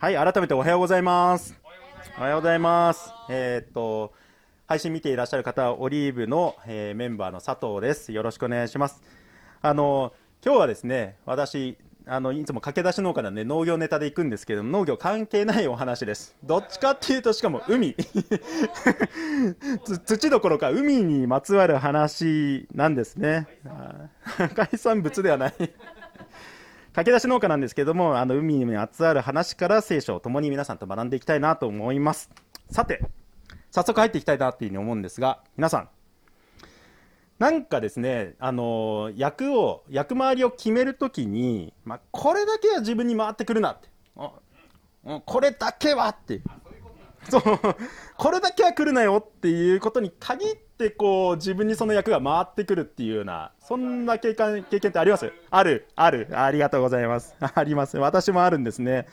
はい、改めておはようございます。おはようございます。えーっと、配信見ていらっしゃる方は、オリーブの、えーメンバーの佐藤です。よろしくお願いします。あの、今日はですね、私、あの、いつも駆け出し農家なんで農業ネタで行くんですけども、農業関係ないお話です。どっちかっていうと、しかも海。土どころか海にまつわる話なんですね。海産物ではない。駆け出し農家なんですけども、あの海にまつわる話から聖書を共に皆さんと学んでいきたいなと思います。さて、早速入っていきたいなっていうふうに思うんですが、皆さん、なんかですね、あの役を、役回りを決めるときに、まあ、これだけは自分に回ってくるなって。これだけはって。そう、これだけは来るなよっていうことに限って、こう、自分にその役が回ってくるっていうような、そんな経験、経験ってあります？ある、ある、ありがとうございます。あります。私もあるんですね。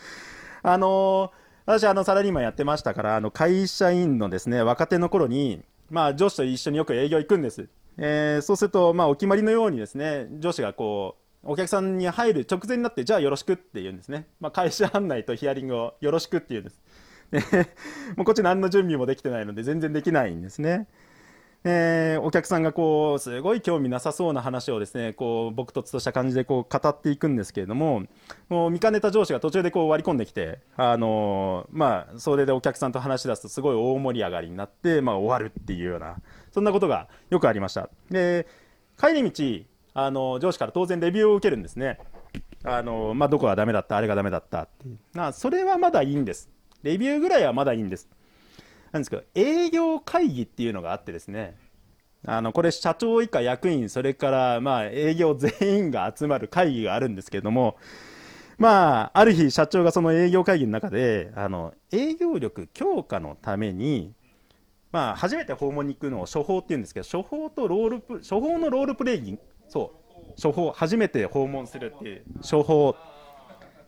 あの私、あの、サラリーマンやってましたから、あの、会社員のですね、若手の頃に、まあ、上司と一緒によく営業行くんです。えーそうすると、まあ、お決まりのようにですね、上司がこう、お客さんに入る直前になって、じゃあよろしくって言うんですね。まあ、会社案内とヒアリングをよろしくって言うんです。もうこっち何の準備もできてないので全然できないんですね。えーお客さんがこうすごい興味なさそうな話をですねこう僕とつとした感じでこう語っていくんですけれどももう見かねた上司が途中でこう割り込んできて、あのーまあ、それでお客さんと話し出すとすごい大盛り上がりになって、まあ、終わるっていうようなそんなことがよくありました。で帰り道あの上司から当然レビューを受けるんですね。あの、まあ、どこがダメだったあれがダメだったってまあそれはまだいいんです。レビューぐらいはまだいいんです。なんですけど営業会議っていうのがあってですねあのこれ社長以下役員それからまあ営業全員が集まる会議があるんですけれどもまあある日社長がその営業会議の中であの営業力強化のためにまあ初めて訪問に行くのを処方っていうんですけど処方とロールプ処方のロールプレイングそう処方初めて訪問するっていう処方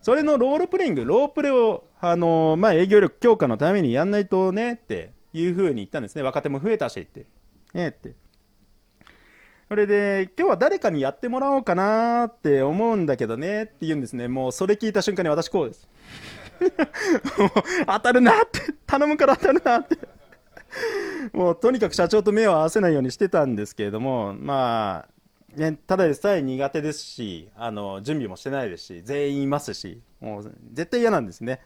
それのロールプレイング、ロープレを、あのーまあ、営業力強化のためにやんないとねっていうふうに言ったんですね。若手も増えたしって。ねって。それで、今日は誰かにやってもらおうかなって思うんだけどねって言うんですね。もうそれ聞いた瞬間に私こうです。当たるなって、頼むから当たるなって。もうとにかく社長と目を合わせないようにしてたんですけれども、まあ、ね、ただでさえ苦手ですし、あの、準備もしてないですし、全員いますし、もう絶対嫌なんですね。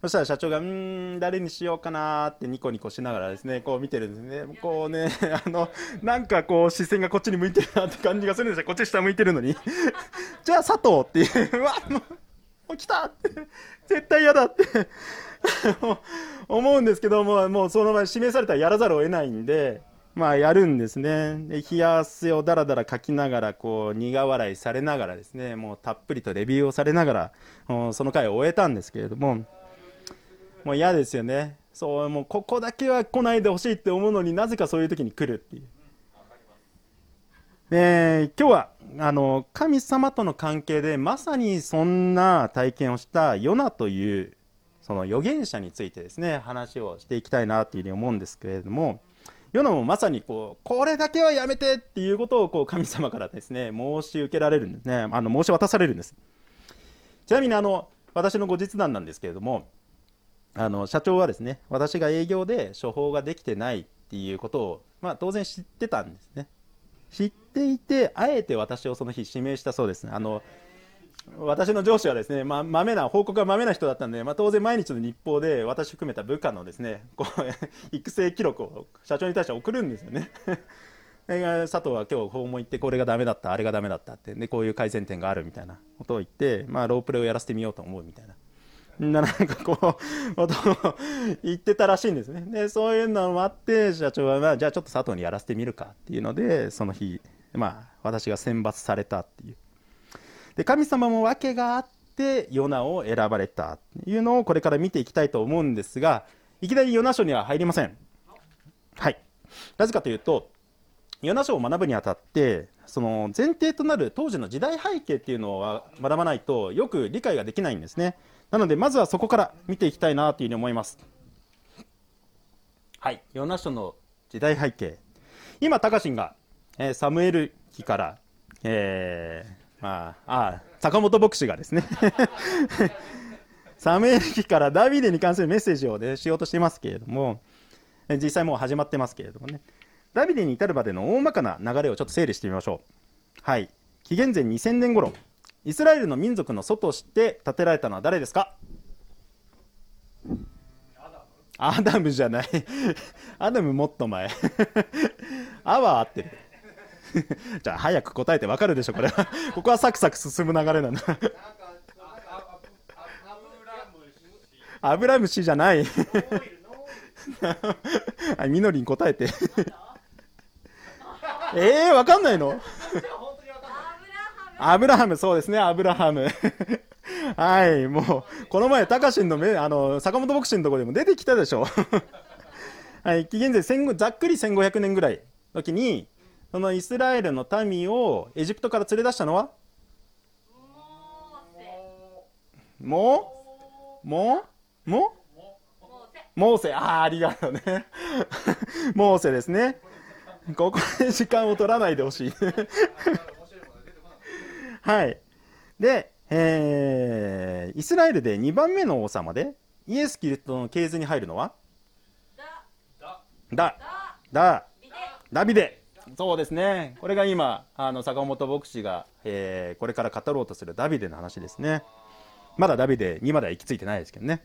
そしたら社長が、うん、誰にしようかなってニコニコしながらですね、こう見てるんですね。こうね、あの、なんかこう視線がこっちに向いてるなって感じがするんですよ。こっち下向いてるのに。じゃあ佐藤っていう、うわ、もう、もう来たって、絶対嫌だって。思うんですけども、もうその場で指名されたらやらざるを得ないんで、まあやるんですね。で、冷や汗をだらだらかきながら、こう、苦笑いされながらですね、もうたっぷりとレビューをされながら、その回を終えたんですけれども、もう嫌ですよね。そう、もうここだけは来ないでほしいって思うのになぜかそういう時に来るっていう。で今日はあの神様との関係でまさにそんな体験をしたヨナというその預言者についてですね話をしていきたいなというふうに思うんですけれどもヨナもまさにこうこれだけはやめてっていうことをこう神様からですね申し受けられるんですね。あの申し渡されるんです。ちなみにあの私の後日談なんですけれどもあの社長はですね私が営業で処方ができてないっていうことを、まあ、当然知ってたんですね。知っていてあえて私をその日指名したそうです。あの私の上司はですね、まあ、豆な報告が豆な人だったんで、まあ、当然毎日の日報で私含めた部下のですねこう 育成記録を社長に対して送るんですよね で佐藤は今日訪問行ってこれがダメだったあれがダメだったってでこういう改善点があるみたいなことを言って、まあ、ロープレをやらせてみようと思うみたいなななんかこう、ことを言ってたらしいんですね。で、そういうのもあって、社長は、まあ、じゃあちょっと佐藤にやらせてみるかっていうので、その日、まあ、私が選抜されたっていう。で、神様も訳があって、ヨナを選ばれたっていうのをこれから見ていきたいと思うんですが、いきなりヨナ書には入りません。はい。なぜかというと、ヨナ書を学ぶにあたって、その前提となる当時の時代背景っていうのを学ばないとよく理解ができないんですね。なので、まずはそこから見ていきたいなというふうに思います。はい。ヨナ書の時代背景。今、タカシンが、えーサムエル記から、えーあ、あ坂本牧師がですね、サムエル記からダビデに関するメッセージを、ね、しようとしていますけれども、実際もう始まってますけれどもね、ダビデに至るまでの大まかな流れをちょっと整理してみましょう。はい。紀元前2000年頃、イスラエルの民族の祖として建てられたのは誰ですか？アダム。じゃない。アダムもっと前。アは合ってる。じゃあ早く答えてわかるでしょこれは。ここはサクサク進む流れなんだ。アブラムシじゃない。みのりん答えて。えー、わかんないの？アブラハム、そうですね、アブラハム。はい、もう、この前、タカシンのめ、あの、坂本牧師のところでも出てきたでしょ。はい、紀元前ざっくり1500年ぐらい時に、そのイスラエルの民をエジプトから連れ出したのは？もう？もう？もう？モーセ、ああ、ありがとうね。モーセですね。ここで時間を取らないでほしい。はい。で、えー、イスラエルで2番目の王様で、イエス・キリストの系図に入るのは？だ、だ、だ、ダビデ。そうですね。これが今、あの、坂本牧師が、えー、これから語ろうとするダビデの話ですね。まだダビデにまでは行き着いてないですけどね。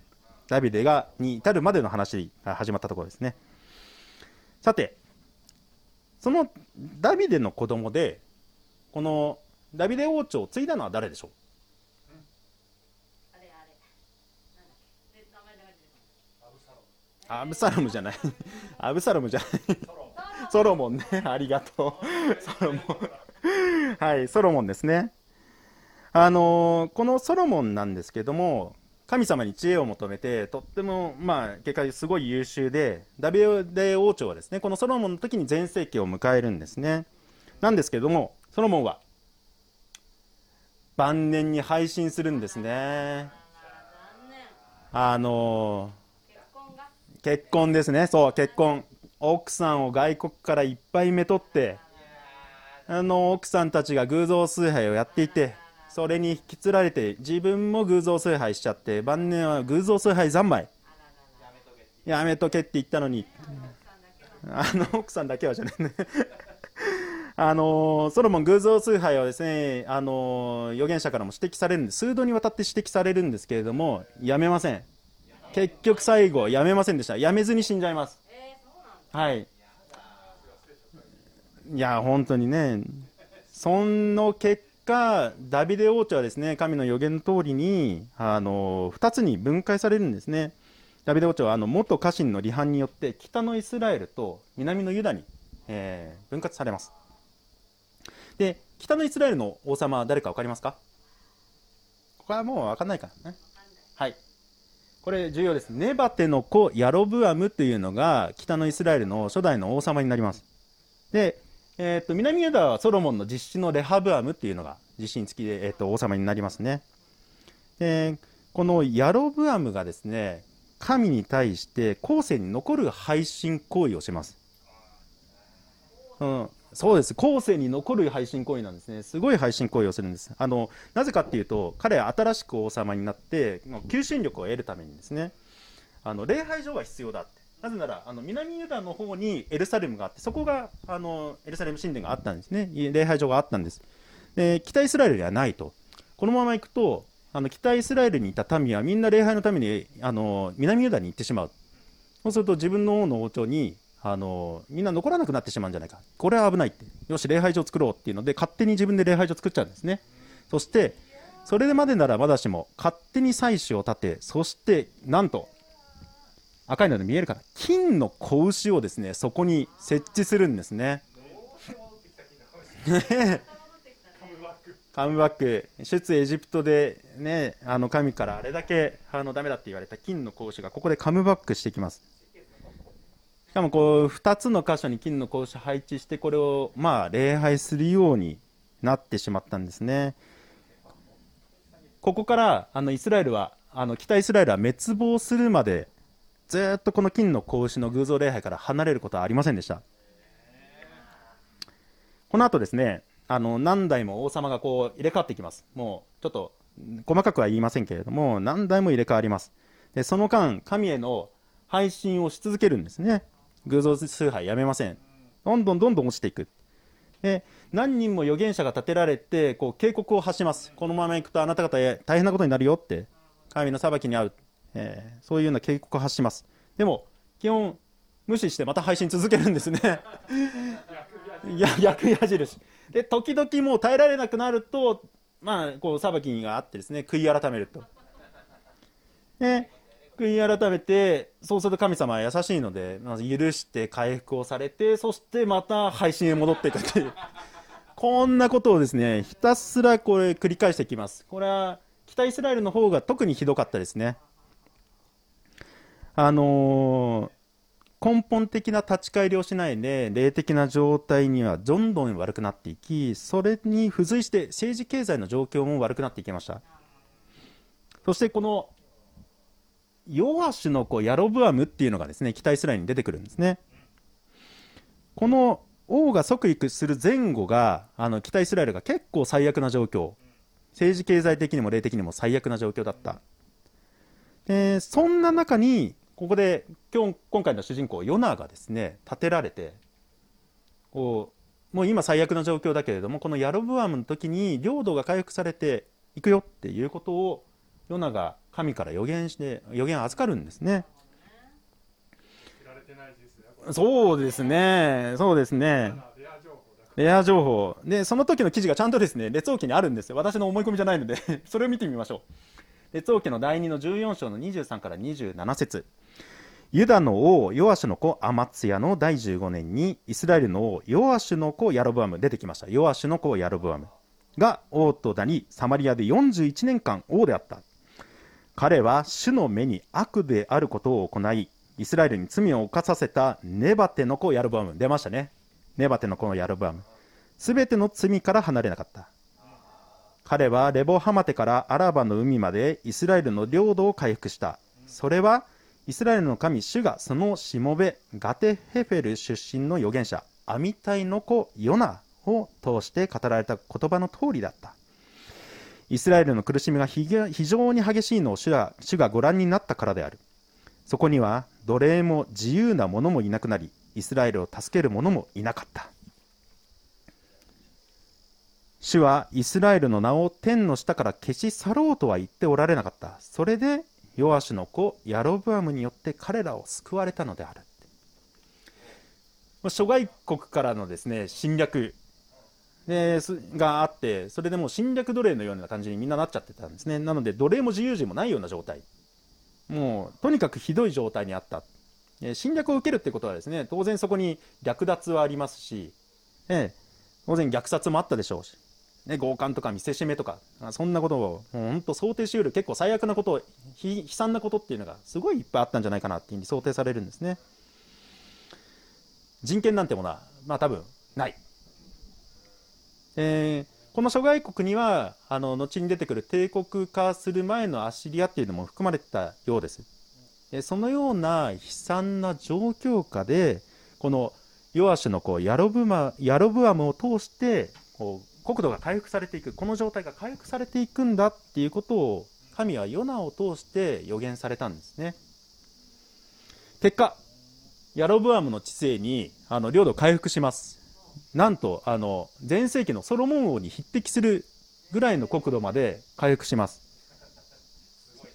ダビデが、に至るまでの話が始まったところですね。さて、そのダビデの子供で、このダビデ王朝を継いだのは誰でしょう？アブサロムじゃないアブサロムじゃないソロモンね。ありがとう。ソロモン。はいソロモンですね。あの、このソロモンなんですけども神様に知恵を求めてとってもまあ結果すごい優秀でダビデ王朝はですねこのソロモンの時に全盛期を迎えるんですね。なんですけどもソロモンは晩年に配信するんですね。あの結婚ですね。そう結婚。奥さんを外国からいっぱいめとってあの奥さんたちが偶像崇拝をやっていてそれに引きつられて自分も偶像崇拝しちゃって晩年は偶像崇拝三昧。やめとけって言ったのにあの奥さんだけはじゃないね。あのソロモン偶像崇拝はですね、あの預言者からも指摘されるんで数度にわたって指摘されるんですけれどもやめません。結局最後やめませんでした。やめずに死んじゃいます。はいいや本当にねその結果ダビデ王朝はですね神の予言の通りにあの2つに分解されるんですねダビデ王朝はあの元家臣の離反によって北のイスラエルと南のユダに、えー、分割されますで、北のイスラエルの王様は誰か分かりますか？ここはもう分かんないからね。はい。これ重要です。ネバテの子ヤロブアムというのが北のイスラエルの初代の王様になります。で、えー、と南ユダはソロモンの実子のレハブアムっていうのが実子につきで、えー、と王様になりますね。でこのヤロブアムがですね神に対して後世に残る配信行為をします。うん、そうです。後世に残る配信行為なんですね。すごい配信行為をするんです。あのなぜかっていうと彼は新しく王様になって求心力を得るためにですね。あの礼拝所が必要だって。なぜならあの南ユダの方にエルサレムがあってそこがあのエルサレム神殿があったんですね。礼拝所があったんです。で北イスラエルではないと。このまま行くとあの北イスラエルにいた民はみんな礼拝のためにあの南ユダに行ってしまう。そうすると自分の王の王朝にあのみんな残らなくなってしまうんじゃないか。これは危ないって。よし礼拝所作ろうっていうので勝手に自分で礼拝所作っちゃうんですね。そしてそれまでならまだしも勝手に祭祀を立てそしてなんと赤いので見えるかな金の子牛をですねそこに設置するんですね。カムバック。出エジプトでねあの神からあれだけあのダメだって言われた金の子牛がここでカムバックしてきますしかもこう2つの箇所に金の格子配置してこれをまあ礼拝するようになってしまったんですねここからあのイスラエルはあの北イスラエルは滅亡するまでずっとこの金の格子の偶像礼拝から離れることはありませんでしたこの後ですねあの何代も王様がこう入れ替わっていきますもうちょっと細かくは言いませんけれども、何代も入れ替わります。で、その間、神への配信をし続けるんですね。偶像崇拝やめません。どんどんどんどん落ちていく。で、何人も預言者が立てられて、こう警告を発します。このまま行くとあなた方へ大変なことになるよって、神の裁きに遭う。えー、そういうような警告を発します。でも、基本、無視してまた配信続けるんですね。い や、逆矢印。で、時々もう耐えられなくなると、まあ、こう、裁きがあってですね、悔い改めると。で、悔い改めて、そうすると神様は優しいので、まず許して回復をされて、そしてまた配信へ戻っていくという。こんなことをですね、ひたすらこれ繰り返していきます。これは、北イスラエルの方が特にひどかったですね。あのー、根本的な立ち返りをしないで、霊的な状態にはどんどん悪くなっていき、それに付随して政治経済の状況も悪くなっていきました。そしてこの、ヨアシュの子ヤロブアムっていうのがですね、北イスラエルに出てくるんですね。この王が即位する前後が、あの北イスラエルが結構最悪な状況、政治経済的にも霊的にも最悪な状況だった。でそんな中に、ここで今日今回の主人公、ヨナがですね、立てられて、こうもう今最悪な状況だけれども、このヤロブアムの時に領土が回復されていくよっていうことを、ヨナが神から予言して、予言を預かるんですね。そうですね、そうですね。レア情報。で、その時の記事がちゃんとですね、列王記にあるんですよ。私の思い込みじゃないので それを見てみましょう。列王記の第2の14章の23から27節ユダの王、ヨアシュの子、アマツヤの第15年に、イスラエルの王、ヨアシュの子、ヤロブアム、出てきました。ヨアシュの子、ヤロブアムが王となり、サマリアで41年間王であった。彼は主の目に悪であることを行い、イスラエルに罪を犯させたネバテの子ヤルバム。出ましたね。ネバテの子のヤルバム。すべての罪から離れなかった。彼はレボハマテからアラバの海までイスラエルの領土を回復した。それはイスラエルの神主がそのしもべガテヘフェル出身の預言者アミタイの子ヨナを通して語られた言葉の通りだった。イスラエルの苦しみが非常に激しいのを主が主がご覧になったからである。そこには奴隷も自由な者もいなくなりイスラエルを助ける者もいなかった。主はイスラエルの名を天の下から消し去ろうとは言っておられなかった。それでヨアシュの子ヤロブアムによって彼らを救われたのである。諸外国からのですね侵略でがあってそれでもう侵略奴隷のような感じにみんななっちゃってたんですね。なので奴隷も自由人もないような状態。もうとにかくひどい状態にあった、え侵略を受けるってことはですね当然そこに略奪はありますし、ええ当然虐殺もあったでしょうし、ね、強姦とか見せしめとかそんなことを本当想定しうる結構最悪なこと悲惨なことっていうのがすごいいっぱいあったんじゃないかなっていうふうに想定されるんですね。人権なんてものはまあ多分ない、えーこの諸外国にはあの後に出てくる帝国化する前のアシリアっていうのも含まれてたようです。えそのような悲惨な状況下でこのヨアシュのこうヤロブマヤロブアムを通してこう国土が回復されていく。この状態が回復されていくんだっていうことを神はヨナを通して予言されたんですね。結果ヤロブアムの知性にあの領土回復します。なんとあの前世紀のソロモン王に匹敵するぐらいの国土まで回復します。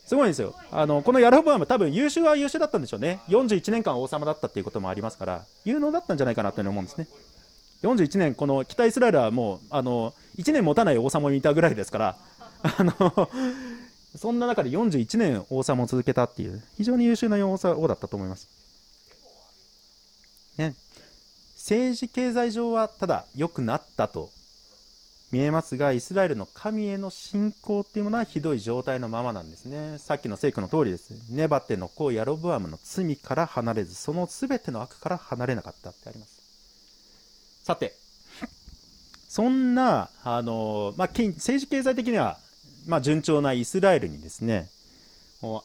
すごいんですよ。あのこのヤロボアム多分優秀は優秀だったんでしょうね。41年間王様だったっていうこともありますから有能だったんじゃないかなという風に思うんですね。41年この北イスラエルはもうあの1年持たない王様もいたぐらいですからあのそんな中で41年王様を続けたっていう非常に優秀な王だったと思います、ね、政治経済上はただ良くなったと見えますがイスラエルの神への信仰っていうものはひどい状態のままなんですね。さっきの聖句の通りです。ネバテの子ヤロブアムの罪から離れずその全ての悪から離れなかったってあります。さてそんなあの、まあ、政治経済的には、まあ、順調なイスラエルにですね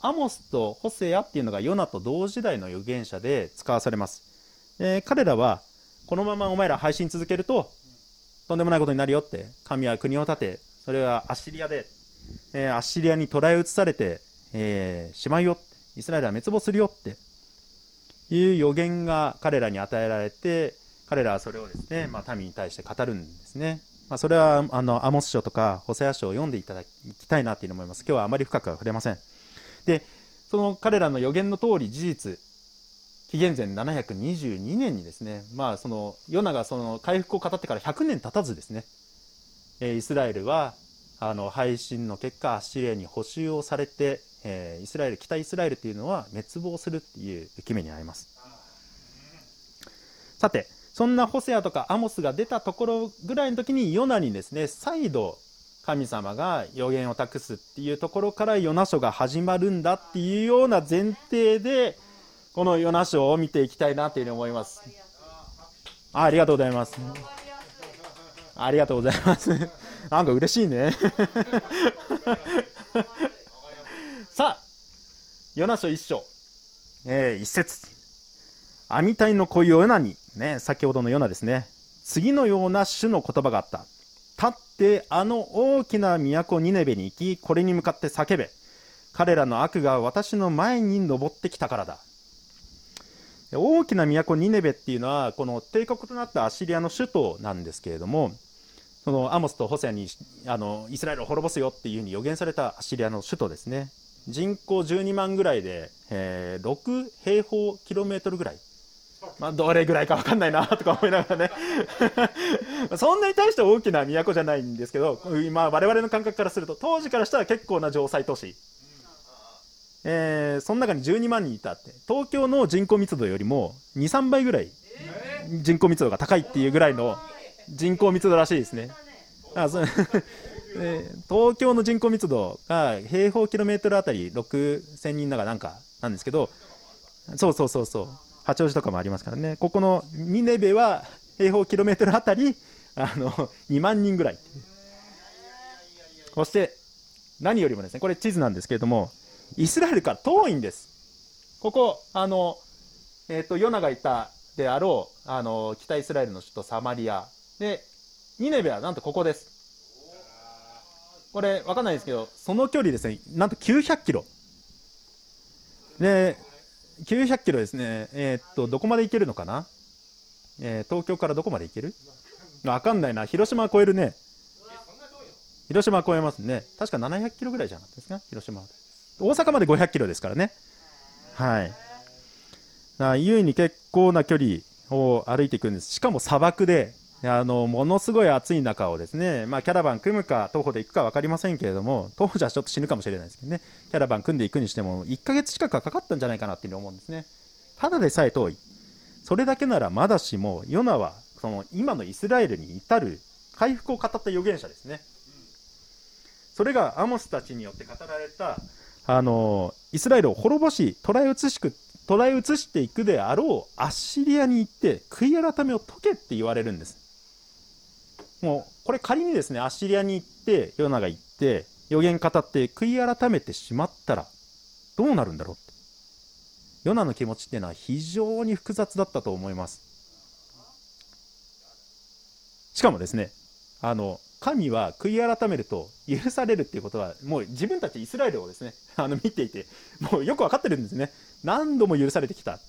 アモスとホセアっていうのがヨナと同時代の預言者で使わされます、えー、彼らはこのままお前ら配信続けるととんでもないことになるよって神は国を建てそれはアッシリアでえー、アッシリアに捕らえ移されて、えー、しまうよイスラエルは滅亡するよっていう予言が彼らに与えられて彼らはそれをですね、まあ、民に対して語るんですね、まあ、それはあのアモス書とかホセア書を読んでいただきたいなというふうに思います。今日はあまり深くは触れません。でその彼らの予言の通り事実紀元前722年にですね、まあ、そのヨナがその回復を語ってから100年経たずですね、えイスラエルはあの配信の結果アッシリアに補修をされて、えー、イスラエル北イスラエルというのは滅亡するっていう決めにあります。さてそんなホセアとかアモスが出たところぐらいの時にヨナにですね再度神様が予言を託すっていうところからヨナ書が始まるんだっていうような前提でこのヨナ書を見ていきたいなというふうに思います。あありがとうございます。ありがとうございます。なんか嬉しいね。さあヨナ書一章、えー、一節。網体の恋ヨナに。ね先ほどのヨナですね。次のような種の言葉があった。立ってあの大きな都ニネベに行きこれに向かって叫べ。彼らの悪が私の前に登ってきたからだ。大きな都ニネベっていうのはこの帝国となったアシリアの首都なんですけれどもそのアモスとホセアにあのイスラエルを滅ぼすよっていうふうに予言されたアシリアの首都ですね。人口12万ぐらいで、えー、6平方キロメートルぐらい。まあ、どれぐらいか分かんないなとか思いながらね。そんなに対して大きな都じゃないんですけど今我々の感覚からすると当時からしたら結構な城塞都市。えー、その中に12万人いたって。東京の人口密度よりも23倍ぐらい人口密度が高いっていうぐらいの人口密度らしいですね。あそ え東京の人口密度が平方キロメートルあたり6000人だかなんかなんですけどそうそうそうそう。八王子とかもありますからね。ここのミネベは平方キロメートルあたりあの2万人ぐらいそして何よりもですねこれ地図なんですけれどもイスラエルから遠いんです。ここ、あの、えっ、ー、と、ヨナがいたであろう、あの、北イスラエルの首都サマリア。で、ニネベはなんとここです。これ、わかんないですけど、その距離ですね、なんと900キロ。で、900キロですね、えー、っと、どこまで行けるのかな？えー、東京からどこまで行ける？わかんないな。広島は超えるね。広島は超えますね。確か700キロぐらいじゃなかったですか？広島は。大阪まで500キロですからね。はい。優に結構な距離を歩いていくんです。しかも砂漠で、あの、ものすごい暑い中をですね、まあ、キャラバン組むか、徒歩で行くか分かりませんけれども、徒歩じゃちょっと死ぬかもしれないですけどね、キャラバン組んでいくにしても、1ヶ月近くはかかったんじゃないかなっていうふうに思うんですね。ただでさえ遠い。それだけならまだしも、ヨナは、その、今のイスラエルに至る回復を語った預言者ですね。それがアモスたちによって語られたあのイスラエルを滅ぼし捕らえ移しく捕らえ移していくであろうアッシリアに行って悔い改めを解けって言われるんです。もうこれ仮にですねアッシリアに行ってヨナが行って予言語って悔い改めてしまったらどうなるんだろうって。ヨナの気持ちっていうのは非常に複雑だったと思います。しかもですねあの神は悔い改めると許されるっていうことはもう自分たちイスラエルをですね あの見ていてもうよく分かってるんですね。何度も許されてきた。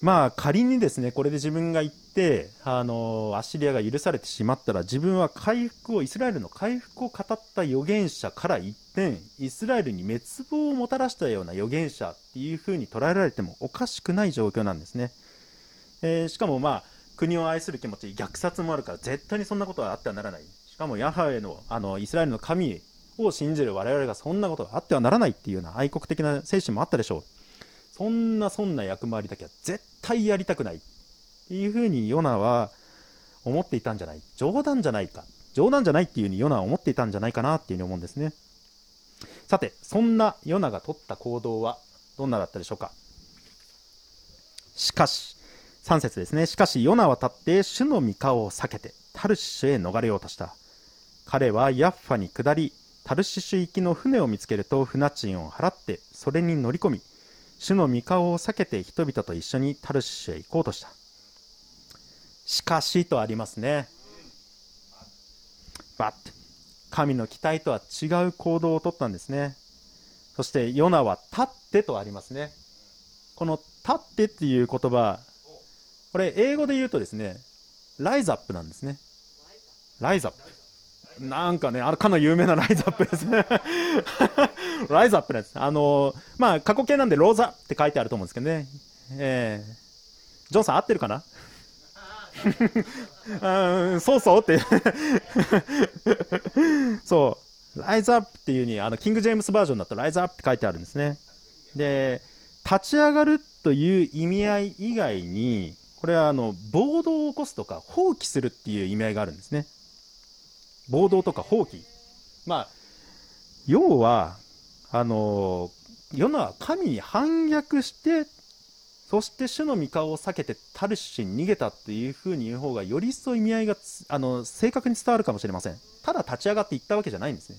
まあ仮にですねこれで自分が言ってあのアッシリアが許されてしまったら自分は回復をイスラエルの回復を語った預言者から一転イスラエルに滅亡をもたらしたような預言者っていうふうに捉えられてもおかしくない状況なんですね、えー、しかもまあ国を愛する気持ち虐殺もあるから絶対にそんなことはあってはならない。しかもヤハウェのあのイスラエルの神を信じる我々がそんなことがあってはならないっていうような愛国的な精神もあったでしょう。そんなそんな役回りだけは絶対やりたくないっていうふうにヨナは思っていたんじゃない。冗談じゃないか。冗談じゃないっていうふうにヨナは思っていたんじゃないかなっていうふうに思うんですね。さてそんなヨナが取った行動はどんなだったでしょうか。しかし3節ですね。しかし、ヨナは立って、主の御顔を避けて、タルシシュへ逃れようとした。彼はヤッファに下り、タルシシュ行きの船を見つけると、船賃を払って、それに乗り込み、主の御顔を避けて人々と一緒にタルシシュへ行こうとした。しかしとありますね。バッて神の期待とは違う行動をとったんですねそしてヨナは立ってとありますねこの立ってっていう言葉これ英語で言うとですねライズアップなんですねライズアップなんかね、あれかなり有名な ライズアップですね。ライズアップです。あのまあ、過去形なんでローザって書いてあると思うんですけどね。えー、ジョンさん合ってるかな？うん、そうそうってそう、ライズアップっていうに、あの、キング・ジェームスバージョンだとライズアップって書いてあるんですね。で、立ち上がるという意味合い以外に、これはあの、暴動を起こすとか、放棄するっていう意味合いがあるんですね。暴動とか放棄。まあ、要は、あの、世のは神に反逆して、そして主の御顔を避けてタルシに逃げたっていうふうに言う方がより一層意味合いがあの正確に伝わるかもしれませんただ立ち上がっていったわけじゃないんですね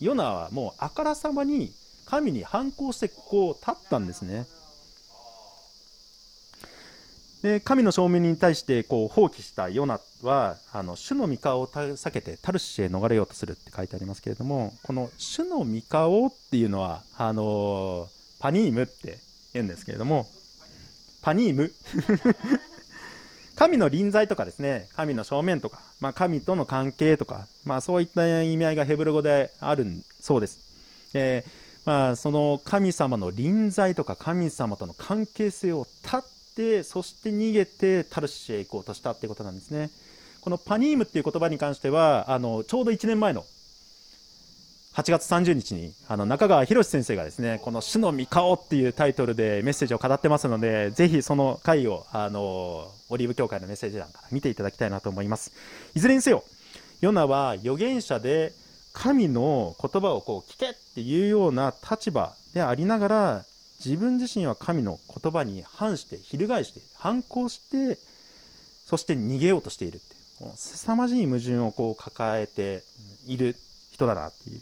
ヨナはもうあからさまに神に反抗してこう立ったんですねで神の正面に対してこう放棄したヨナはあの主の御顔を避けてタルシへ逃れようとするって書いてありますけれどもこの主の御顔っていうのはあのパニームって言うんですけれどもパニーム 神の臨在とかですね、神の正面とか、まあ、神との関係とか、まあ、そういった意味合いがヘブル語であるそうです。えー、まあ、その神様の臨在とか神様との関係性を断って、そして逃げてタルシへ行こうとしたってことなんですね。このパニームっていう言葉に関しては、あの、ちょうど1年前の8月30日にあの中川博先生がですねこの「主の御顔」っていうタイトルでメッセージを語ってますのでぜひその回をあのオリーブ教会のメッセージ欄から見ていただきたいなと思いますいずれにせよヨナは預言者で神の言葉をこう聞けっていうような立場でありながら自分自身は神の言葉に反して翻して反抗してそして逃げようとしているって凄まじい矛盾をこう抱えている人だなっていう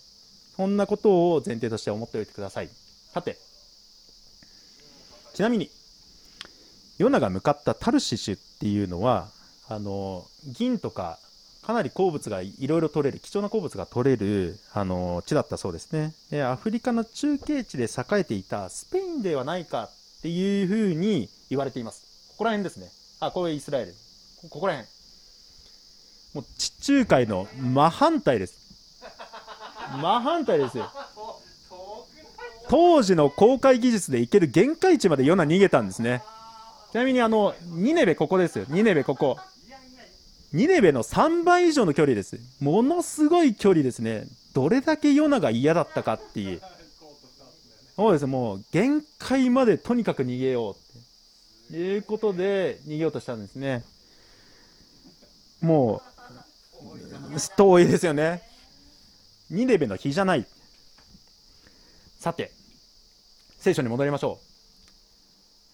そんなことを前提として思っておいてください。さて、ちなみに、ヨナが向かったタルシシュっていうのは、あの、銀とか、かなり鉱物がいろいろ取れる、貴重な鉱物が取れる、あの、地だったそうですね。で、アフリカの中継地で栄えていたスペインではないかっていうふうに言われています。ここら辺ですね。あ、これイスラエル。ここら辺。もう地中海の真反対です。真反対ですよ当時の公開技術で行ける限界値までヨナ逃げたんですねちなみにあのニネベここですよニネベここニネベの3倍以上の距離です。ものすごい距離ですね。どれだけヨナが嫌だったかっていう。そうですもう限界までとにかく逃げようって。いうことで逃げようとしたんですね。もう遠いですよね。ニネベの日じゃない。さて、聖書に戻りましょう。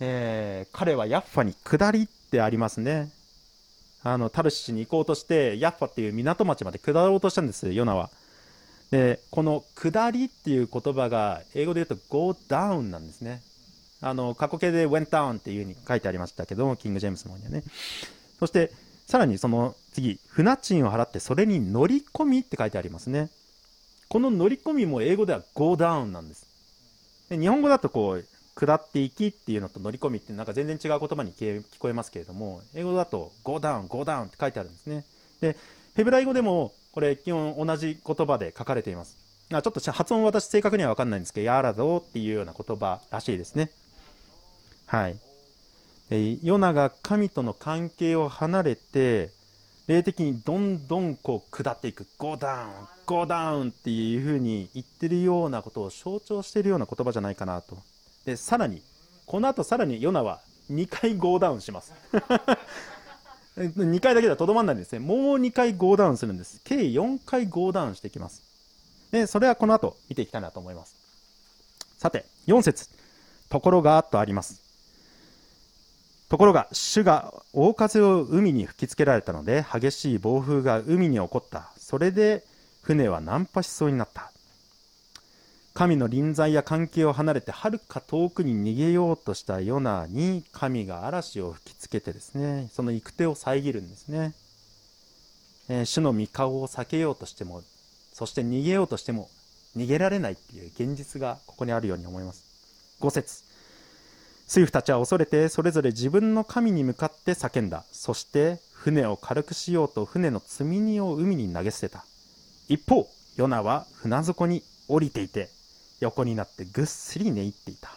えー、彼はヤッファに下りってありますね。あの、タルシに行こうとして、ヤッファっていう港町まで下ろうとしたんです、ヨナは。で、この下りっていう言葉が、英語で言うと go down なんですね。あの、過去形で went down っていう風に書いてありましたけども、キング・ジェームスの方にはね。そして、さらにその次、船賃を払ってそれに乗り込みって書いてありますね。この乗り込みも英語では go down なんです。で日本語だとこう、下っていきっていうのと乗り込みってなんか全然違う言葉に聞こえますけれども、英語だと go down, go down って書いてあるんですね。で、ヘブライ語でもこれ基本同じ言葉で書かれています。あちょっと発音私正確には分かんないんですけど、ヤーラドっていうような言葉らしいですね。はい。ヨナが神との関係を離れて、霊的にどんどんこう下っていく、ゴーダウン、ゴーダウンっていうふうに言ってるようなことを象徴しているような言葉じゃないかなと。で、さらに、この後さらにヨナは2回ゴーダウンします。2回だけではとどまらないんですね。もう2回ゴーダウンするんです。計4回ゴーダウンしていきます。で、それはこの後見ていきたいなと思います。さて、4節ところがとあります。ところが主が大風を海に吹きつけられたので激しい暴風が海に起こったそれで船は難破しそうになった神の臨在や関係を離れてはるか遠くに逃げようとしたヨナに神が嵐を吹きつけてですねその行く手を遮るんですね。えー、主の御顔を避けようとしてもそして逃げようとしても逃げられないっていう現実がここにあるように思います。5節。水夫たちは恐れてそれぞれ自分の神に向かって叫んだ。そして船を軽くしようと船の積み荷を海に投げ捨てた。一方ヨナは船底に降りていて横になってぐっすり寝入っていた、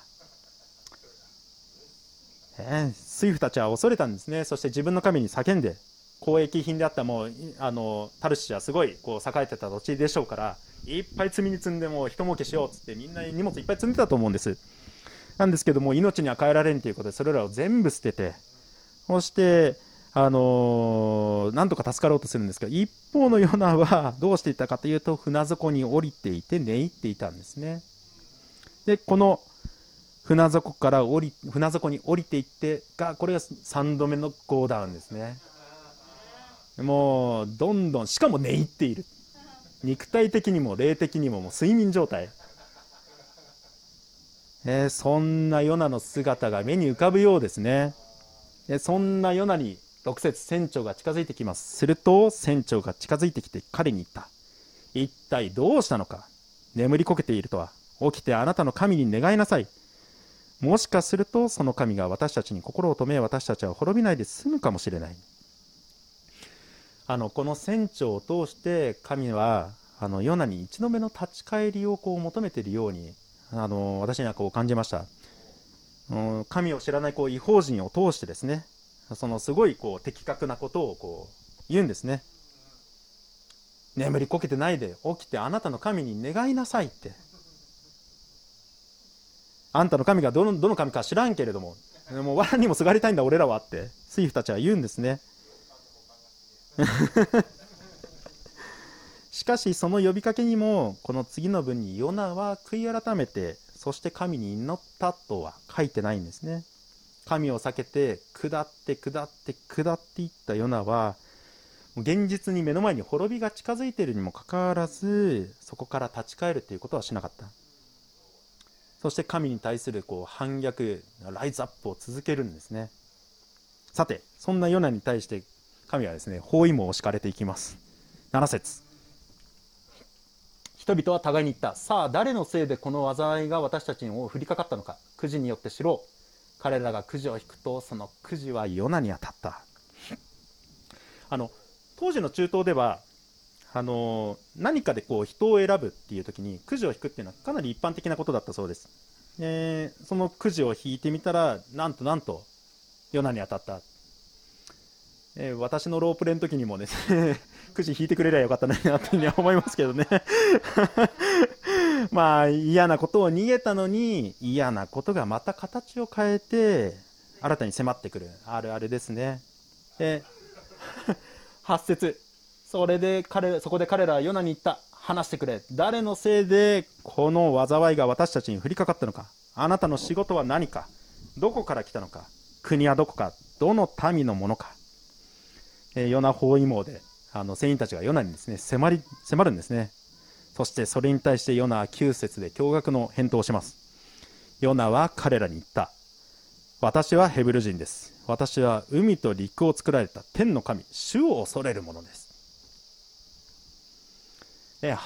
えー、水夫たちは恐れたんですね。そして自分の神に叫んで交易品であったもうあのタルシはすごいこう栄えてた土地でしょうからいっぱい積みに積んでもう一儲けしようっつってみんな荷物いっぱい積んでたと思うんです。なんですけども命には変えられんということでそれらを全部捨ててそしてあのー、なんとか助かろうとするんですけど一方のヨナは どうしていたかというと船底に降りていて寝入っていたんですね。でこの船底から降り船底に降りていってがこれが3度目のゴーダウンですね。もうどんどんしかも寝入っている。肉体的にも霊的にももう睡眠状態。えー、そんなヨナの姿が目に浮かぶようですね。でそんなヨナに6節船長が近づいてきます。すると船長が近づいてきて彼に言った。一体どうしたのか？眠りこけているとは起きてあなたの神に願いなさい。もしかするとその神が私たちに心を止め私たちは滅びないで済むかもしれない。あのこの船長を通して神はあのヨナに一度目の立ち返りをこう求めているようにあの私にはこう感じました。神を知らないこう違法人を通してですね、そのすごいこう的確なことをこう言うんですね。眠りこけてないで起きてあなたの神に願いなさいって。あんたの神がどのどの神か知らんけれども、もう藁にもすがりたいんだ俺らはって、水夫たちは言うんですね。しかしその呼びかけにもこの次の文にヨナは悔い改めてそして神に祈ったとは書いてないんですね神を避けて下って下って下っていったヨナは現実に目の前に滅びが近づいているにもかかわらずそこから立ち返るということはしなかったそして神に対するこう反逆ライズアップを続けるんですねさてそんなヨナに対して神はですね包囲網を敷かれていきます7節人々は互いに言った。さあ、誰のせいでこの災いが私たちに降りかかったのか。くじによって知ろう。彼らがくじを引くと、そのくじはヨナに当たった。あの、当時の中東では、あの何かでこう人を選ぶっていう時にくじを引くっていうのはかなり一般的なことだったそうです。えー、そのくじを引いてみたら、なんとなんと、ヨナに当たった。え、私のロープレの時にもですね くじ引いてくれりゃよかったなというふうには思いますけどね まあ嫌なことを逃げたのに嫌なことがまた形を変えて新たに迫ってくる。あるあるですね。で 8節。それで彼そこで彼らはヨナに言った。話してくれ。誰のせいでこの災いが私たちに降りかかったのか。あなたの仕事は何か。どこから来たのか。国はどこか。どの民のものか、えー、ヨナ包囲網であの船員たちがヨナにですね迫り迫るんですね。そしてそれに対してヨナは9節で驚愕の返答をします。ヨナは彼らに言った。私はヘブル人です。私は海と陸を作られた天の神。主を恐れるものです。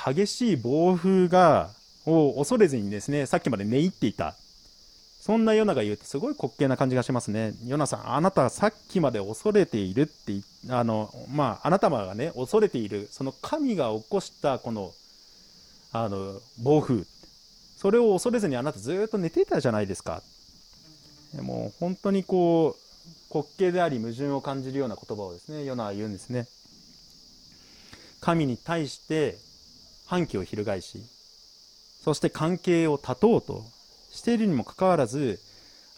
激しい暴風がを恐れずにですねさっきまで寝入っていた。そんなヨナが言うとすごい滑稽な感じがしますね。ヨナさん、あなたはさっきまで恐れているって、あの、まあ、あなたがね、恐れている、その神が起こしたこの、あの、暴風。それを恐れずにあなたずっと寝ていたじゃないですか。もう本当にこう、滑稽であり矛盾を感じるような言葉をですね、ヨナは言うんですね。神に対して反旗を翻し、そして関係を断とうとしているにもかかわらず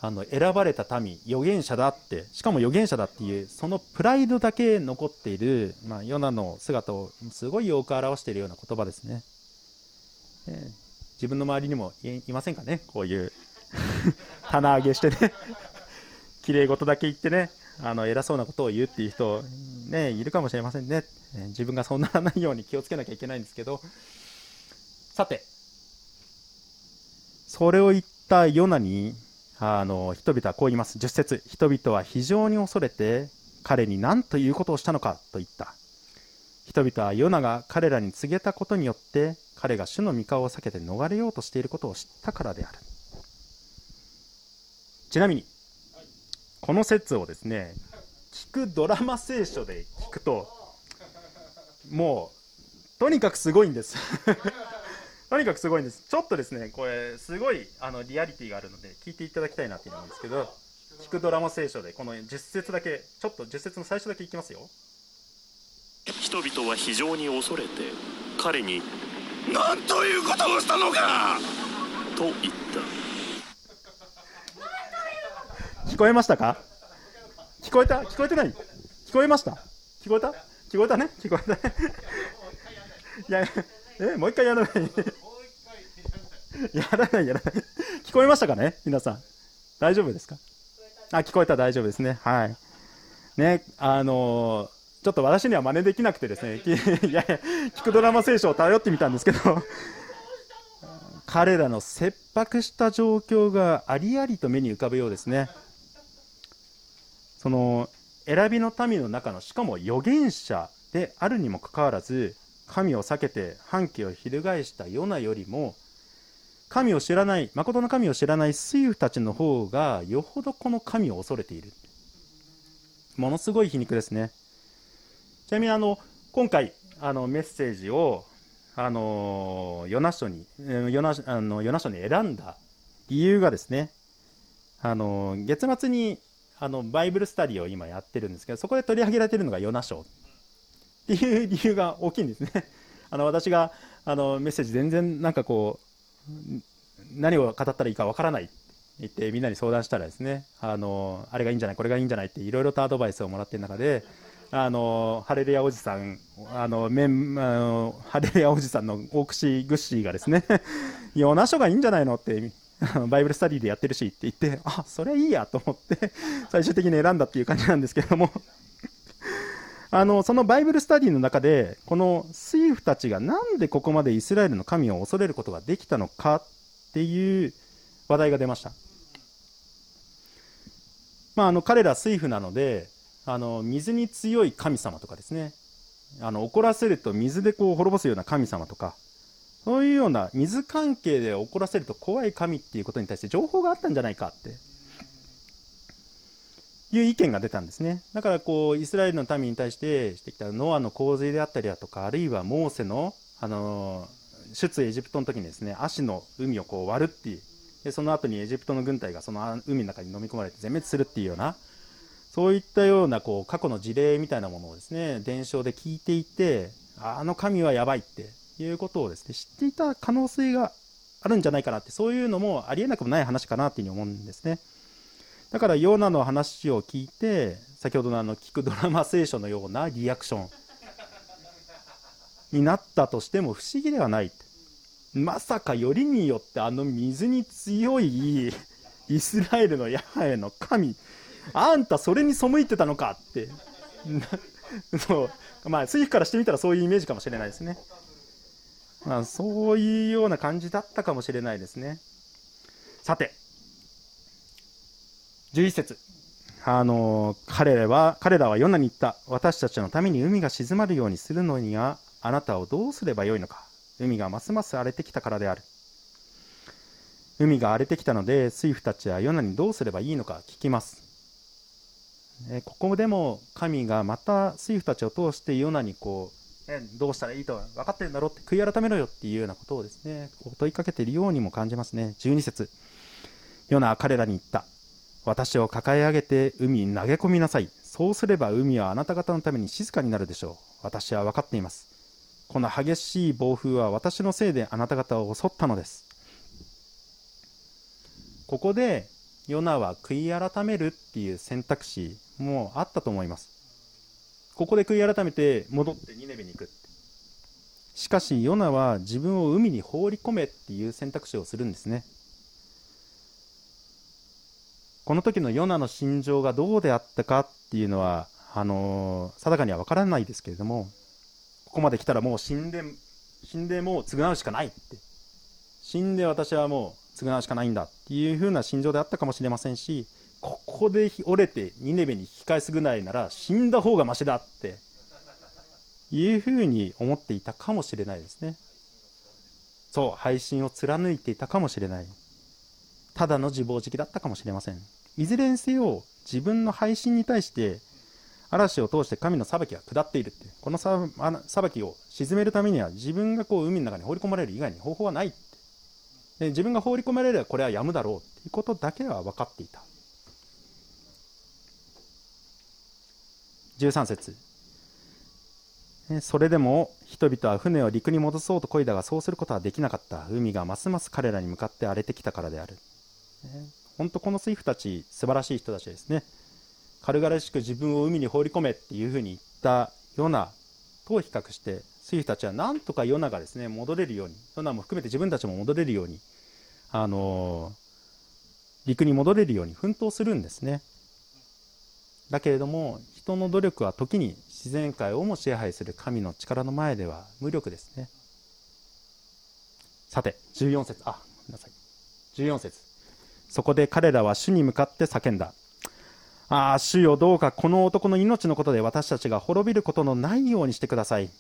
あの選ばれた民預言者だってしかも預言者だっていうそのプライドだけ残っている、まあ、ヨナの姿をすごいよく表しているような言葉ですね、え、自分の周りにもいませんかね？こういう 棚上げしてね。綺麗事だけ言ってね。あの偉そうなことを言うっていう人、ね、いるかもしれませんね、自分がそうならないように気をつけなきゃいけないんですけど。さてそれを言ったヨナにあの人々はこう言います。10節人々は非常に恐れて彼に何ということをしたのかと言った。人々はヨナが彼らに告げたことによって彼が主の御顔を避けて逃れようとしていることを知ったからである。ちなみにこの説をですね聞くドラマ聖書で聞くともうとにかくすごいんです。とにかくすごいんです。ちょっとですねこれすごいあのリアリティがあるので聞いていただきたいなっていうのなんですけど聞くドラマ聖書でこの10節だけちょっと10節の最初だけいきますよ。人々は非常に恐れて彼に何ということをしたのか！と言った。聞こえましたか？聞こえた？聞こえてない？聞こえました？聞こえた？聞こえたね？聞こえたね。い やえもう一回やらない？やらないやらない。聞こえましたかね？皆さん。大丈夫ですか？あ聞こえた。大丈夫ですね。はい。ねあのーちょっと私には真似できなくてですね、い やいや、聞くドラマ聖書を頼ってみたんですけど、彼らの切迫した状況がありありと目に浮かぶようですね。その選びの民の中のしかも預言者であるにもかかわらず神を避けて反旗を翻したヨナよりも神を知らない誠の神を知らない水夫たちの方がよほどこの神を恐れているものすごい皮肉ですねちなみにあの今回あのメッセージをあのヨナ書にヨナあのヨナ書に選んだ理由がですねあの月末にあのバイブルスタディを今やってるんですけどそこで取り上げられてるのがヨナ書っていう理由が大きいんですね。あの私があのメッセージ全然なんかこう何を語ったらいいかわからないって言ってみんなに相談したらですねあのあれがいいんじゃないこれがいいんじゃないっていろいろとアドバイスをもらってる中であのハレルヤおじさんあのメンあのハレルヤおじさんの大串グッシーがですねヨナ書がいいんじゃないのって Bible study でやってるしって言ってあそれいいやと思って最終的に選んだっていう感じなんですけれども。あのその Bible study の中でこの水夫たちがなんでここまでイスラエルの神を恐れることができたのかっていう話題が出ました、まあ、あの彼ら水夫なのであの水に強い神様とかですね。あの怒らせると水でこう滅ぼすような神様とか。そういうような水関係で怒らせると怖い神っていうことに対して情報があったんじゃないかって。いう意見が出たんですね。だからこうイスラエルの民に対してしてきたノアの洪水であったりだとかあるいはモーセの、あの出エジプトの時にですね足の海をこう割るっていう。でその後にエジプトの軍隊がその海の中に飲み込まれて全滅するっていうようなそういったようなこう過去の事例みたいなものをですね伝承で聞いていてあの神はやばいっていうことをですね知っていた可能性があるんじゃないかなってそういうのもありえなくもない話かなっていうふうに思うんですね。だからヨナの話を聞いて先ほどのあの聞くドラマ聖書のようなリアクションになったとしても不思議ではないまさかよりによってあの水に強いイスラエルのヤハエの神あんたそれに背いてたのかって。そう。まあ水夫からしてみたらそういうイメージかもしれないですね。まあ、そういうような感じだったかもしれないですね。さて、11節。あの彼らは彼らはヨナに言った。私たちのために海が静まるようにするのにはあなたをどうすればよいのか。海がますます荒れてきたからである。海が荒れてきたので水夫たちはヨナにどうすればいいのか聞きます。ここでも神がまた水夫たちを通してヨナにこうどうしたらいいと分かってるんだろうって悔い改めろよっていうようなことをですね問いかけているようにも感じますね。12節。ヨナは彼らに言った。私を抱え上げて海に投げ込みなさい。そうすれば海はあなた方のために静かになるでしょう。私は分かっています。この激しい暴風は私のせいであなた方を襲ったのです。ここでヨナは悔い改めるっていう選択肢もうあったと思います。ここで悔い改めて戻ってニネベに行くしかしヨナは自分を海に放り込めっていう選択肢をするんですね。この時のヨナの心情がどうであったかっていうのはあのー、定かには分からないですけれどもここまで来たらもう死んで死んでもう償うしかないって。死んで私はもう償うしかないんだっていう風な心情であったかもしれませんしここで折れてニネベに引き返すぐらいなら死んだ方がましだっていうふうに思っていたかもしれないですね。そう配信を貫いていたかもしれない。ただの自暴自棄だったかもしれません。いずれにせよ自分の配信に対して嵐を通して神の裁きが下っているってこのさ裁きを沈めるためには自分がこう海の中に放り込まれる以外に方法はないって。で自分が放り込まれればこれはやむだろうっていうことだけは分かっていた。13節。それでも人々は船を陸に戻そうと漕いだがそうすることはできなかった。海がますます彼らに向かって荒れてきたからである。本当この水夫たち素晴らしい人たちですね。軽々しく自分を海に放り込めっていうふうに言ったヨナと比較して水夫たちはなんとかヨナがですね戻れるようにヨナも含めて自分たちも戻れるようにあの陸に戻れるように奮闘するんですね。だけれども人の努力は時に自然界をも支配する神の力の前では無力ですねさて14節あごめんなさい14節そこで彼らは主に向かって叫んだああ、主よどうかこの男の命のことで私たちが滅びることのないようにしてください。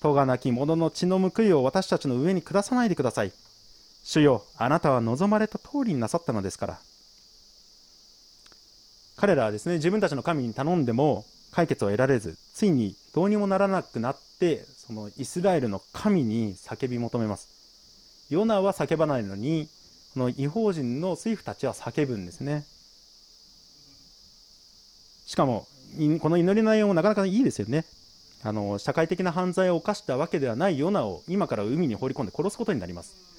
戸がなき者の血の報いを私たちの上に下さないでください。主よ、あなたは望まれた通りになさったのですから。彼らはですね、自分たちの神に頼んでも解決を得られず、ついにどうにもならなくなって、そのイスラエルの神に叫び求めます。ヨナは叫ばないのに、この違法人の水夫たちは叫ぶんですね。しかも、この祈りの内容もなかなかいいですよね。あの社会的な犯罪を犯したわけではないヨナを今から海に放り込んで殺すことになります。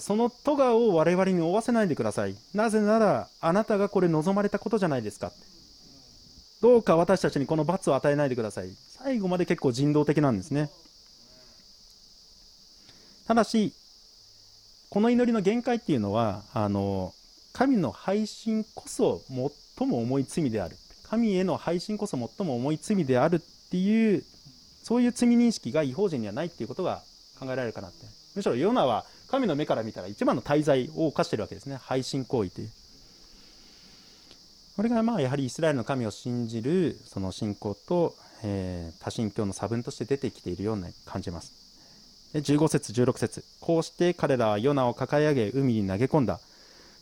その咎を我々に負わせないでください。なぜなら、あなたがこれ望まれたことじゃないですか。どうか私たちにこの罰を与えないでください。最後まで結構人道的なんですね。ただし、この祈りの限界っていうのは、あの、神の配信こそ最も重い罪である。神への配信こそ最も重い罪であるっていうそういう罪認識が違法人にはないっていうことが考えられるかなってむしろヨナは神の目から見たら一番の大罪を犯してるわけですね。配信行為というこれがまあやはりイスラエルの神を信じるその信仰と、えー、多神教の差分として出てきているような感じます。15節16節。こうして彼らはヨナを抱え上げ海に投げ込んだ。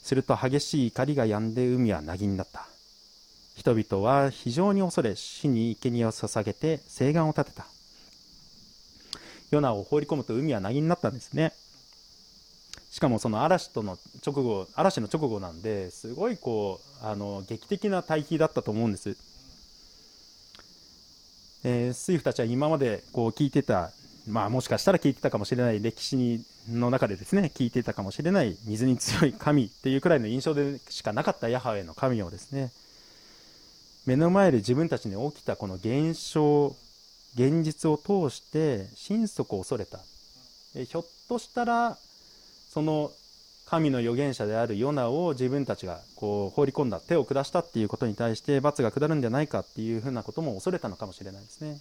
すると激しい怒りが止んで海は凪になった。人々は非常に恐れ死に生贄を捧げて誓願を立てた。ヨナを放り込むと海は凪になったんですね。しかもその嵐との直後嵐の直後なんですごいこうあの劇的な対比だったと思うんです、えー、水夫たちは今までこう聞いてた。まあもしかしたら聞いてたかもしれない歴史にの中でですね聞いてたかもしれない水に強い神っていうくらいの印象でしかなかったヤハウェの神をですね目の前で自分たちに起きたこの現象現実を通して心底恐れた。ひょっとしたらその神の預言者であるヨナを自分たちがこう放り込んだ手を下したっていうことに対して罰が下るんじゃないかっていうふうなことも恐れたのかもしれないですね。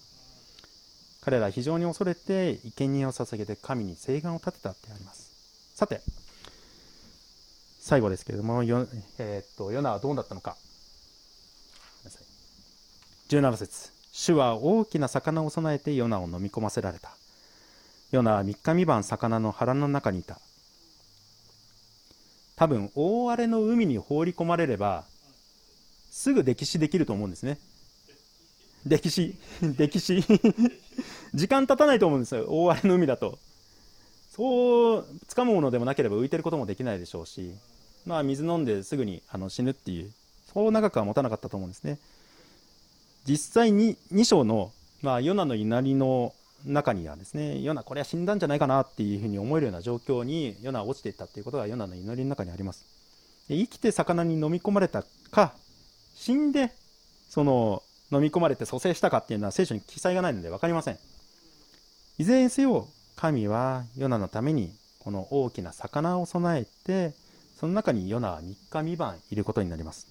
彼ら非常に恐れて生贄を捧げて神に誓願を立てたってあります。さて最後ですけれどもヨ,、えー、っとヨナはどうだったのか。17節。主は大きな魚を備えてヨナを飲み込ませられた。ヨナは3日3晩魚の腹の中にいた。多分、大荒れの海に放り込まれれば、すぐ溺死できると思うんですね。溺死、溺死。時間経たないと思うんですよ、大荒れの海だと。そう、掴むものでもなければ浮いてることもできないでしょうし、まあ、水飲んですぐにあの死ぬっていう、そう長くは持たなかったと思うんですね。実際に2章の、まあ、ヨナの稲荷の中にはですねヨナこれは死んだんじゃないかなっていうふうに思えるような状況にヨナは落ちていったっていうことがヨナの祈りの中にあります。生きて魚に飲み込まれたか死んでその飲み込まれて蘇生したかっていうのは聖書に記載がないので分かりません。いずれにせよ神はヨナのためにこの大きな魚を備えてその中にヨナは3日3晩いることになります。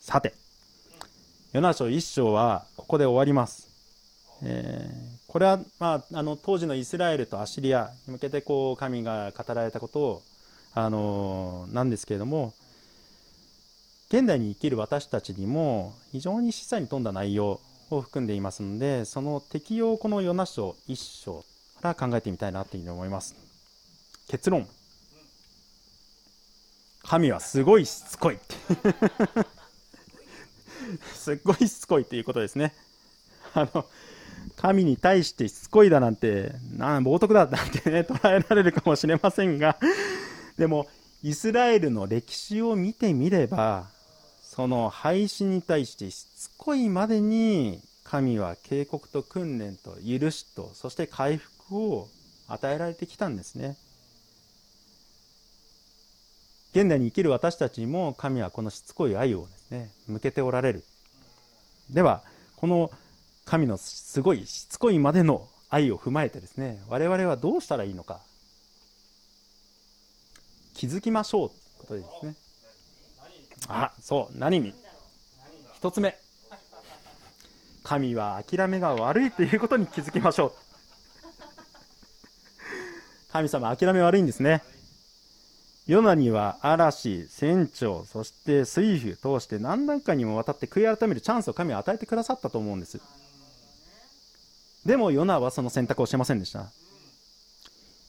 さてヨナ書1章はここで終わります。えー、これは、まあ、あの当時のイスラエルとアシリアに向けてこう神が語られたことを、あのー、なんですけれども現代に生きる私たちにも非常に示唆に富んだ内容を含んでいますのでその適用をこのヨナ書1章から考えてみたいなというふうに思います。結論。神はすごいしつこい。すっごいしつこいということですね。あの神に対してしつこいだなんてな冒涜だなんてね捉えられるかもしれませんがでもイスラエルの歴史を見てみればその廃止に対してしつこいまでに神は警告と訓練と許しとそして回復を与えられてきたんですね。現代に生きる私たちにも神はこのしつこい愛をですね向けておられる。ではこの神のすごいしつこいまでの愛を踏まえてですね我々はどうしたらいいのか。気づきましょうということですね。あそう何に？一つ目。神は諦めが悪いということに気づきましょう。神様諦め悪いんですね。ヨナには嵐、船長、そして水夫通して何段階にもわたって悔い改めるチャンスを神は与えてくださったと思うんです。でもヨナはその選択をしませんでした。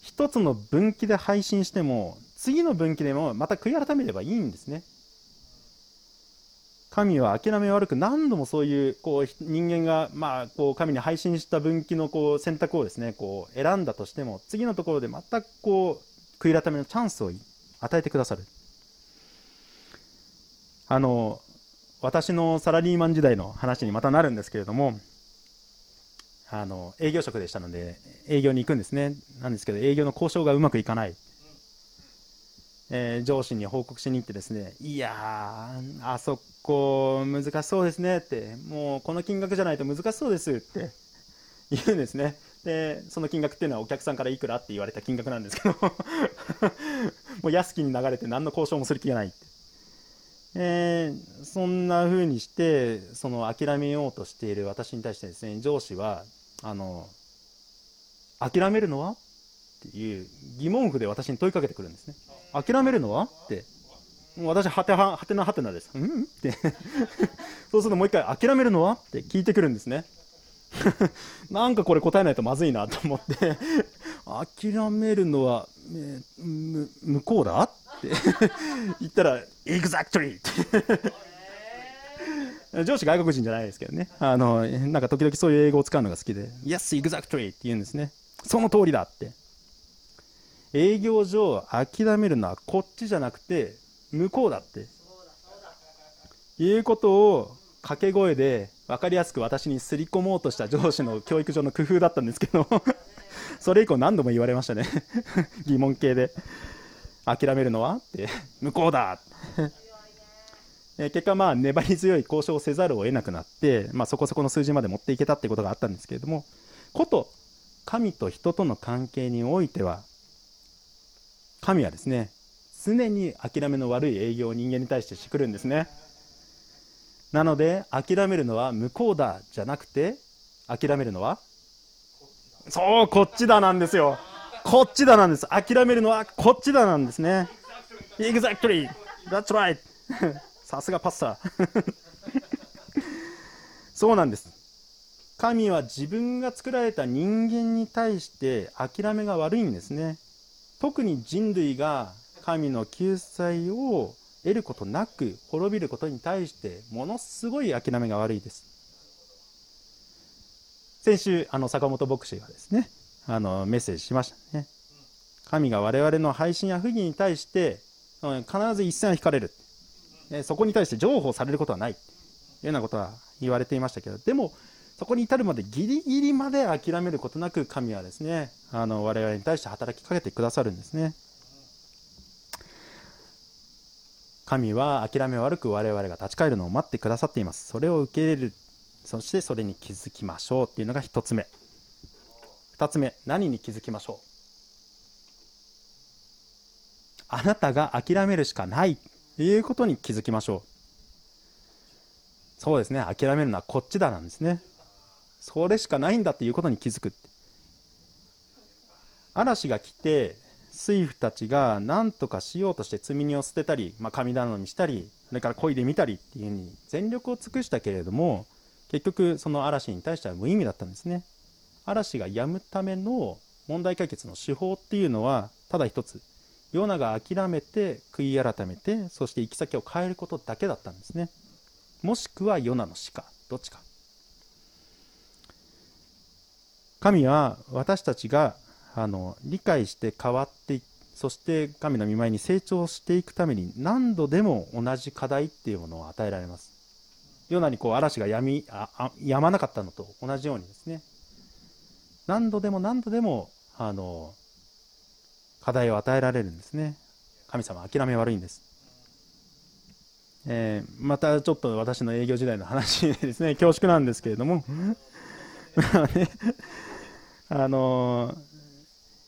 一つの分岐で配信しても、次の分岐でもまた悔い改めればいいんですね。神は諦め悪く何度もそういうこう人間がまあこう神に配信した分岐のこう選択をですねこう選んだとしても次のところで全くこう悔い改めのチャンスを与えてくださるあの私のサラリーマン時代の話にまたなるんですけれどもあの営業職でしたので営業に行くんですね。なんですけど営業の交渉がうまくいかない、えー、上司に報告しに行ってですねいやあそこ難しそうですねってもうこの金額じゃないと難しそうですって言うんですね。でその金額っていうのはお客さんからいくらって言われた金額なんですけど もう安きに流れて何の交渉もする気がないって、えー、そんな風にしてその諦めようとしている私に対してですね上司はあの諦めるのは？っていう疑問符で私に問いかけてくるんですね。諦めるのは？って。私はてははてなはてなです。うん？って。そうするともう一回諦めるのは？って聞いてくるんですね。なんかこれ答えないとまずいなと思って。諦めるのは、向こうだ？って。言ったら Exactly! 上司外国人じゃないですけどね。あのなんか時々そういう英語を使うのが好きで。Yes, exactly! って言うんですね。その通りだって。営業上諦めるのはこっちじゃなくて向こうだって。いうことを掛け声で分かりやすく私にすり込もうとした上司の教育上の工夫だったんですけど。それ以降何度も言われましたね。疑問形で。諦めるのはって。向こうだ。え結果まあ粘り強い交渉をせざるを得なくなって、まあ、そこそこの数字まで持っていけたってことがあったんですけれどもこと神と人との関係においては神はですね常に諦めの悪い営業を人間に対してしてくるんですね。なので諦めるのは向こうだじゃなくて諦めるのはそうこっちだなんですよ。こっちだなんです。諦めるのはこっちだなんですね。Exactly. That's right. さすがパスタ。そうなんです。神は自分が作られた人間に対して諦めが悪いんですね。特に人類が神の救済を得ることなく滅びることに対してものすごい諦めが悪いです。先週あの坂本牧師がですねあのメッセージしましたね。神が我々の配信や不義に対して必ず一線を引かれるそこに対して譲歩されることはないというようなことは言われていましたけどでもそこに至るまでギリギリまで諦めることなく神はですねあの我々に対して働きかけてくださるんですね。神は諦め悪く我々が立ち返るのを待ってくださっています。それを受け入れる。そしてそれに気づきましょうっていうのが1つ目。2つ目、何に気づきましょう？あなたが諦めるしかないいうことに気づきましょう。そうですね、諦めるのはこっちだなんですね。それしかないんだっていうことに気づく。嵐が来て水夫たちが何とかしようとして積み荷を捨てたり、まあ、神頼みしたりそれから漕いでみたりっていうふうに全力を尽くしたけれども結局その嵐に対しては無意味だったんですね嵐が止むための問題解決の手法っていうのはただ一つヨナが諦めて悔い改めてそして行き先を変えることだけだったんですね。もしくはヨナの死かどっちか。神は私たちがあの理解して変わってそして神の御前に成長していくために何度でも同じ課題っていうものを与えられます。ヨナにこう嵐がやみああ止まなかったのと同じようにですね。何度でも何度でもあの課題を与えられるんですね。神様諦め悪いんです、えー、またちょっと私の営業時代の話ですね。恐縮なんですけれども。あの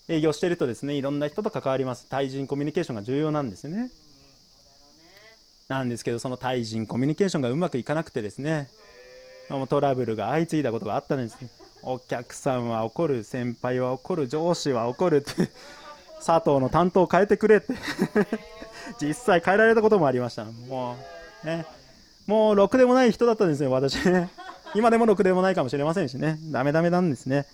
営業してるとですねいろんな人と関わります。対人コミュニケーションが重要なんですよね。なんですけどその対人コミュニケーションがうまくいかなくてですね。トラブルが相次いだことがあったんです。お客さんは怒る先輩は怒る上司は怒るって。佐藤の担当を変えてくれって。実際変えられたこともありました。もうね。もうろくでもない人だったんですよ私ね。今でもろくでもないかもしれませんしね。ダメダメなんですね。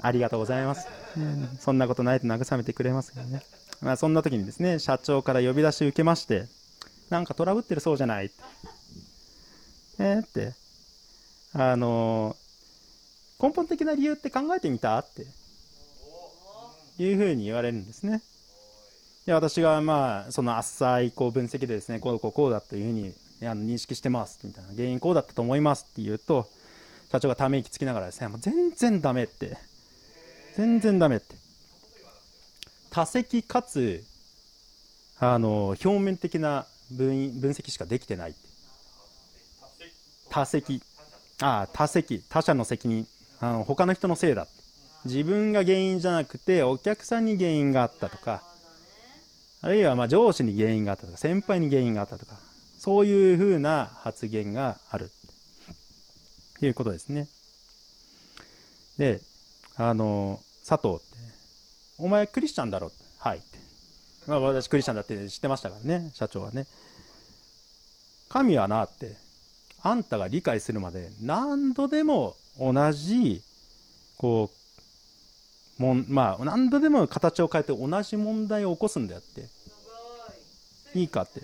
ありがとうございます、うん、そんなことないと慰めてくれますけどね、まあ、そんな時にですね社長から呼び出し受けましてなんかトラブってるそうじゃないって。えー、って。あの根本的な理由って考えてみたって。いうふうに言われるんですね。で私がまあその浅いこう分析でですねこうこうこうだというふうにあの認識してますみたいな原因こうだったと思いますって言うと社長がため息つきながらですねもう全然ダメって全然ダメって。多席かつあの表面的な分分析しかできてない多席。ああ多席。他者の責任。あの他の人のせいだ自分が原因じゃなくてお客さんに原因があったとかあるいはま上司に原因があったとか先輩に原因があったとかそういうふうな発言がある。ということですね。であの佐藤ってお前クリスチャンだろはいって、まあ、私クリスチャンだって知ってましたからね社長はね。神はなってあんたが理解するまで何度でも同じこうもんまあ何度でも形を変えて同じ問題を起こすんだよって。いいかって。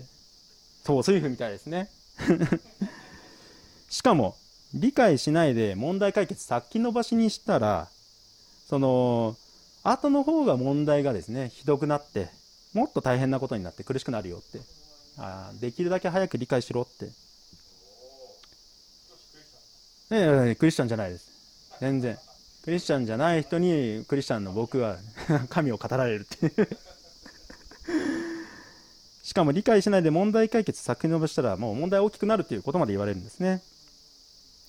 そうそういうふうみたいですね。しかも理解しないで問題解決先延ばしにしたらその後の方が問題がですねひどくなってもっと大変なことになって苦しくなるよって。あできるだけ早く理解しろって。ええクリスチャンじゃないです。全然。クリスチャンじゃない人にクリスチャンの僕は 神を語られるっていう。しかも理解しないで問題解決先延ばしたらもう問題大きくなるっていうことまで言われるんですね。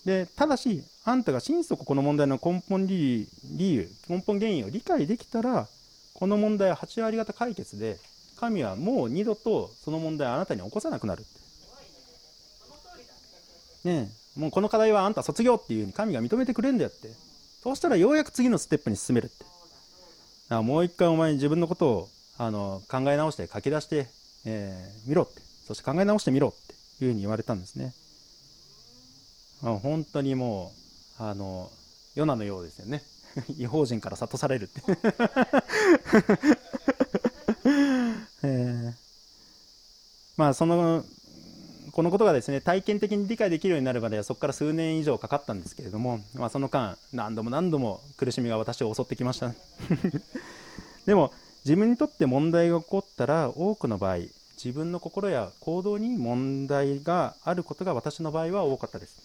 でただしあんたが心底この問題の根本理由根本原因を理解できたらこの問題は8割方解決で神はもう二度とその問題をあなたに起こさなくなるって。ねもうこの課題はあんた卒業っていうふうに神が認めてくれるんだよって。そうしたらようやく次のステップに進めるって。だもう一回お前に自分のことをあの考え直して書き出して、えー、見ろって。そして考え直してみろっていうふうに言われたんですね。本当にもうあのヨナのようですよね。違法人から諭されるって。えー、まあそのこのことがですね体験的に理解できるようになるまではそこから数年以上かかったんですけれども、まあ、その間何度も何度も苦しみが私を襲ってきました でも自分にとって問題が起こったら多くの場合自分の心や行動に問題があることが私の場合は多かったです。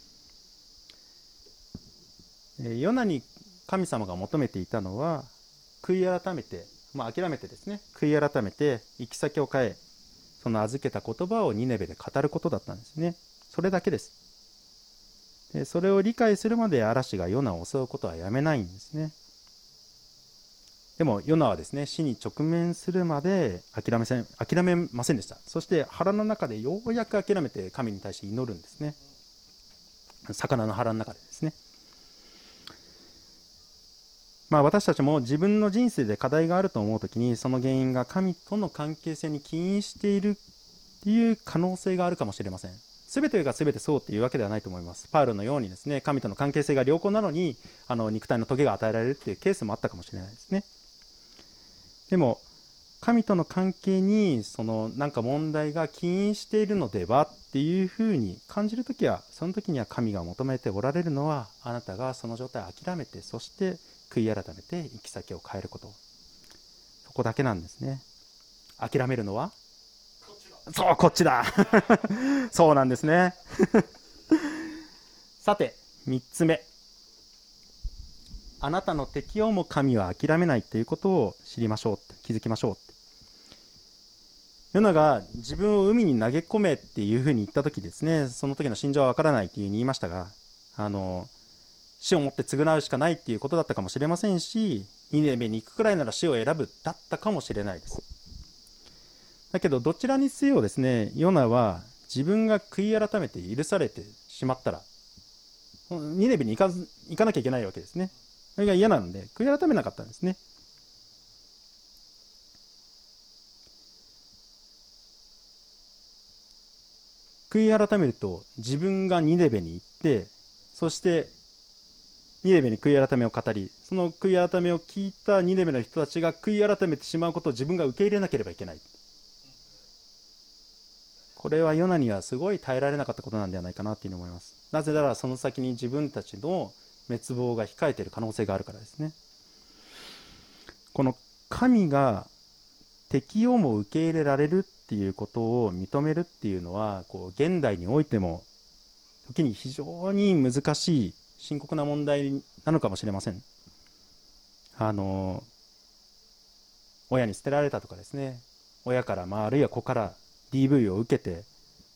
ヨナに神様が求めていたのは悔い改めて、まあ、諦めてですね悔い改めて行き先を変えその預けた言葉をニネベで語ることだったんですね。それだけです。でそれを理解するまで嵐がヨナを襲うことはやめないんですね。でもヨナはですね死に直面するまで諦めせん諦めませんでした。そして腹の中でようやく諦めて神に対して祈るんですね。魚の腹の中でですね。まあ、私たちも自分の人生で課題があると思う時にその原因が神との関係性に起因しているっていう可能性があるかもしれません。全てが全てそうというわけではないと思います。パウロのようにですね神との関係性が良好なのにあの肉体の棘が与えられるっていうケースもあったかもしれないですね。でも神との関係にそのなんか問題が起因しているのではっていうふうに感じるときはその時には神が求めておられるのはあなたがその状態を諦めてそして悔い改めて行き先を変えること。そこだけなんですね。諦めるのは？そうこっちだ。そうなんですね。さて3つ目。あなたの適応も神は諦めないということを知りましょう気づきましょうヨナが自分を海に投げ込めっていうふうに言った時ですねその時の心情はわからないというふうに言いましたがあの死をもって償うしかないっていうことだったかもしれませんしニネベに行くくらいなら死を選ぶだったかもしれないです。だけどどちらにせよですねヨナは自分が悔い改めて許されてしまったらニネベに行かず行かなきゃいけないわけですね。それが嫌なので悔い改めなかったんですね。悔い改めると自分がニネベに行ってそしてニネベに悔い改めを語りその悔い改めを聞いたニネベの人たちが悔い改めてしまうことを自分が受け入れなければいけない。これはヨナにはすごい耐えられなかったことなんではないかなというふうに思います。なぜならその先に自分たちの滅亡が控えている可能性があるからですね。この神が適用も受け入れられるっていうことを認めるっていうのはこう現代においても時に非常に難しい深刻な問題なのかもしれません。あの親に捨てられたとかですね。親から、まあ、あるいは子から DV を受けて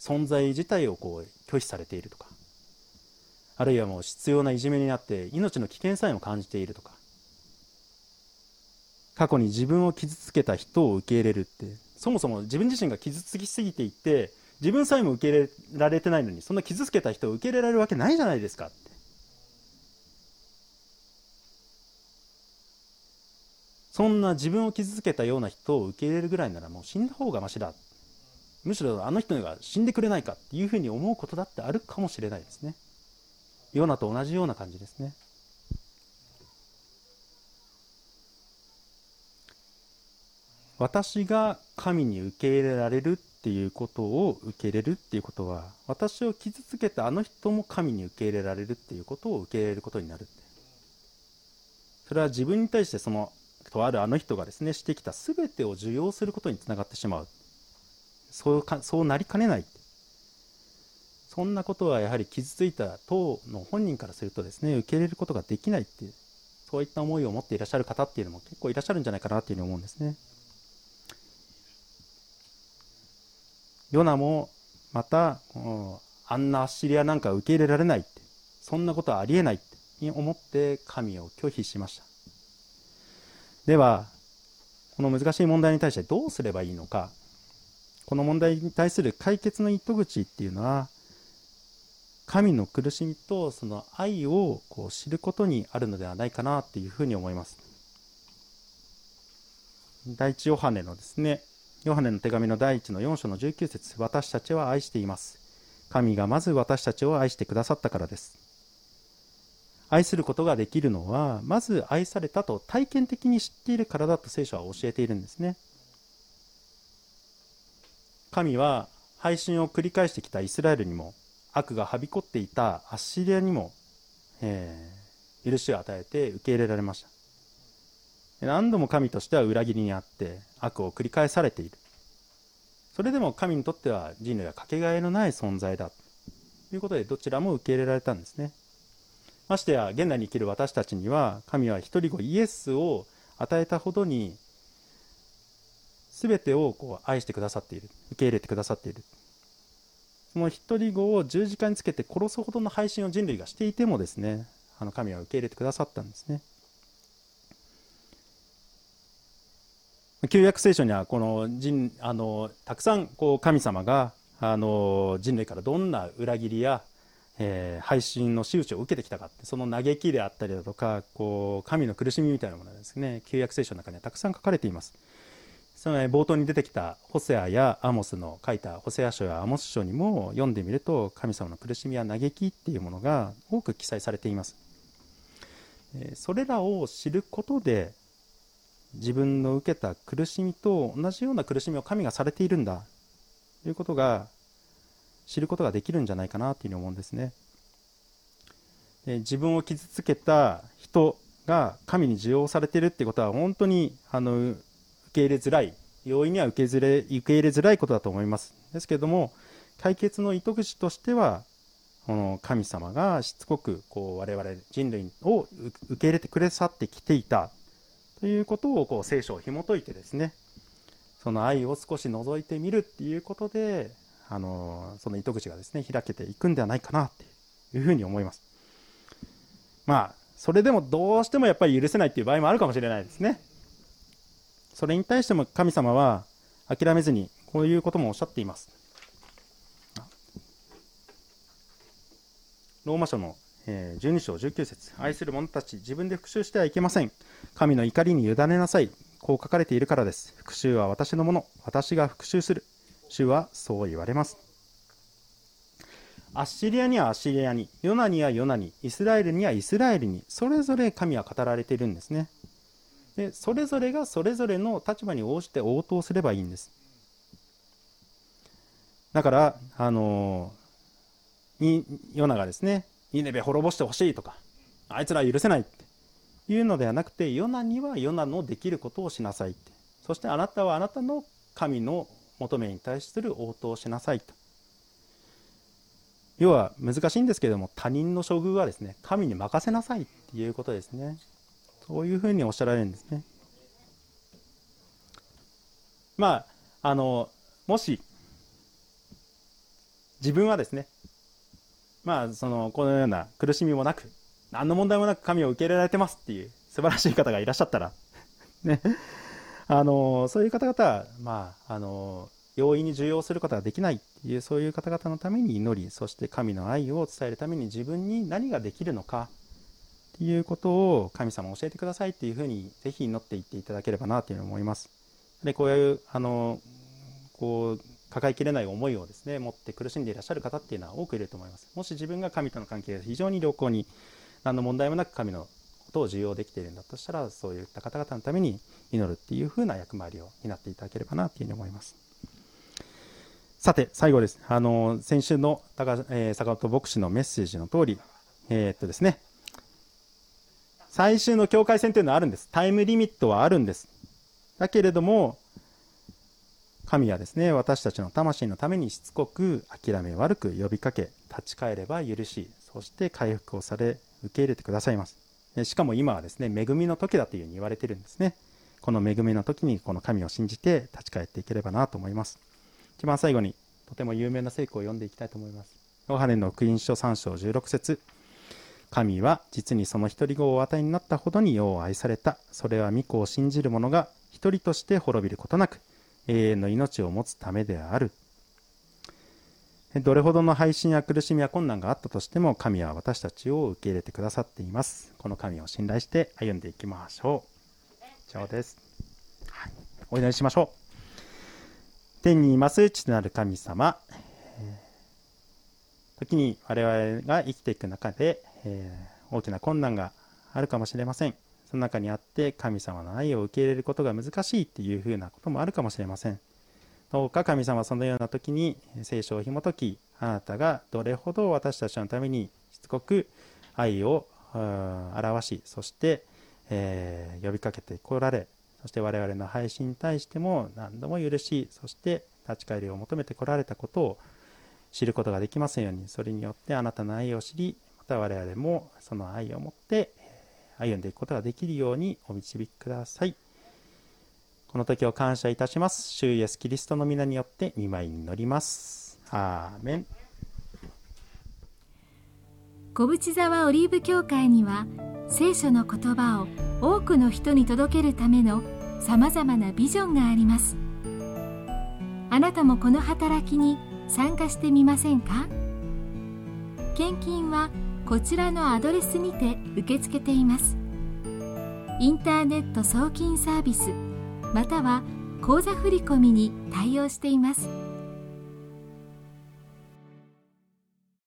存在自体をこう拒否されているとか。あるいはもう必要ないじめになって命の危険さえも感じているとか。過去に自分を傷つけた人を受け入れるってそもそも自分自身が傷つきすぎていて自分さえも受け入れられてないのにそんな傷つけた人を受け入れられるわけないじゃないですかってそんな自分を傷つけたような人を受け入れるぐらいならもう死んだ方がましだ。むしろあの人が死んでくれないかっていうふうに思うことだってあるかもしれないですね。ヨナと同じような感じですね。私が神に受け入れられるっていうことを受け入れるっていうことは私を傷つけたあの人も神に受け入れられるっていうことを受け入れることになるそれは自分に対してそのとあるあの人がですねしてきた全てを受容することにつながってしまう。そうかそうなりかねない。そんなことはやはり傷ついた党の本人からするとですね受け入れることができないっていうそういった思いを持っていらっしゃる方っていうのも結構いらっしゃるんじゃないかなっていうふうに思うんですね。ヨナもまたあんなアッシリアなんか受け入れられないってそんなことはありえないって思って神を拒否しました。ではこの難しい問題に対してどうすればいいのか。この問題に対する解決の糸口っていうのは神の苦しみとその愛をこう知ることにあるのではないかなっていうふうに思います。第一ヨハネのですねヨハネの手紙の第1の4章の19節私たちは愛しています。神がまず私たちを愛してくださったからです。愛することができるのはまず愛されたと体験的に知っているからだと聖書は教えているんですね。神は配信を繰り返してきたイスラエルにも悪がはびこっていたアッシリアにも、えー、許しを与えて受け入れられました。何度も神としては裏切りにあって悪を繰り返されている。それでも神にとっては人類はかけがえのない存在だ。ということでどちらも受け入れられたんですね。ましてや現代に生きる私たちには神は一人子イエスを与えたほどに全てをこう愛してくださっている受け入れてくださっている。その一人子を十字架につけて殺すほどの配信を人類がしていてもですねあの神は受け入れてくださったんですね。旧約聖書にはこの人あのたくさんこう神様があの人類からどんな裏切りや、えー、配信の仕打ちを受けてきたかってその嘆きであったりだとかこう神の苦しみみたいなものですね。旧約聖書の中にはたくさん書かれています。その冒頭に出てきたホセアやアモスの書いたホセア書やアモス書にも読んでみると神様の苦しみや嘆きっていうものが多く記載されています。それらを知ることで自分の受けた苦しみと同じような苦しみを神がされているんだ。ということが知ることができるんじゃないかなというふうに思うんですね。で自分を傷つけた人が神に受容されてるってことは本当にあの受け入れづらい容易には受けれ受け入れづらいことだと思います。ですけれども解決の糸口としてはこの神様がしつこくこう我々人類を受け入れてくださってきていたということをこう聖書を紐解いてですねその愛を少し覗いてみるっていうことであのその糸口がですね開けていくんではないかなっていうふうに思います。まあそれでもどうしてもやっぱり許せないっていう場合もあるかもしれないですね。それに対しても神様は諦めずにこういうこともおっしゃっています。ローマ書の12章19節。愛する者たち自分で復讐してはいけません。神の怒りに委ねなさい。こう書かれているからです。復讐は私のもの。私が復讐する。主はそう言われます。アッシリアにはアッシリアにヨナにはヨナにイスラエルにはイスラエルにそれぞれ神は語られているんですね。でそれぞれがそれぞれの立場に応じて応答すればいいんです。だからあのにヨナがですねニネベ滅ぼしてほしいとかあいつら許せないっていうのではなくてヨナにはヨナのできることをしなさいって。そしてあなたはあなたの神の求めに対する応答をしなさいと。要は難しいんですけれども他人の処遇はですね神に任せなさいっていうことですね。そういうふうにおっしゃられるんですね。まああのもし自分はですねまあそのこのような苦しみもなく何の問題もなく神を受け入れられてますっていう素晴らしい方がいらっしゃったらねあのそういう方々はまああの容易に受容することができないっていうそういう方々のために祈りそして神の愛を伝えるために自分に何ができるのかっていうことを神様教えてくださいっていうふうにぜひ祈っていっていただければなというふうに思います。でこういうあのこう抱えきれない思いをですね持って苦しんでいらっしゃる方っていうのは多くいると思います。もし自分が神との関係が非常に良好に何の問題もなく神のことを受容できているんだとしたらそういった方々のために祈るっていうふうな役回りを担っていただければなというふうに思います。さて、最後です。あの、先週の高、えー、坂本牧師のメッセージの通り、えー、っとですね、最終の境界線というのはあるんです。タイムリミットはあるんです。だけれども、神はですね、私たちの魂のためにしつこく諦め悪く呼びかけ、立ち返れば許し、そして回復をされ、受け入れてくださいます。しかも今はですね、恵みの時だというふうに言われてるんですね。この恵みの時にこの神を信じて立ち返っていければなと思います。一番最後にとても有名な聖句を読んでいきたいと思います。ヨハネの福音書3章16節神は実にその一人子をお与えになったほどに世を愛された。それは御子を信じる者が一人として滅びることなく永遠の命を持つためである。どれほどの配信や苦しみや困難があったとしても神は私たちを受け入れてくださっています。この神を信頼して歩んでいきましょう。以上です。はい、お祈りしましょう。天にいます父なる神様、時に我々が生きていく中で、え、大きな困難があるかもしれませんその中にあって神様の愛を受け入れることが難しいっていうふうなこともあるかもしれませんどうか神様そのような時に聖書を紐解きあなたがどれほど私たちのためにしつこく愛を表しそして、えー、呼びかけてこられそして我々の配信に対しても何度も許しそして立ち返りを求めてこられたことを知ることができますようにそれによってあなたの愛を知りまた我々もその愛を持って歩んでいくことができるようにお導きください。この時を感謝いたします。主イエスキリストの皆によって見舞いに乗ります。アーメン。小淵沢オリーブ教会には聖書の言葉を多くの人に届けるためのさまざまなビジョンがあります。あなたもこの働きに参加してみませんか？献金はこちらのアドレスにて受け付けています。インターネット送金サービスまたは口座振込に対応しています。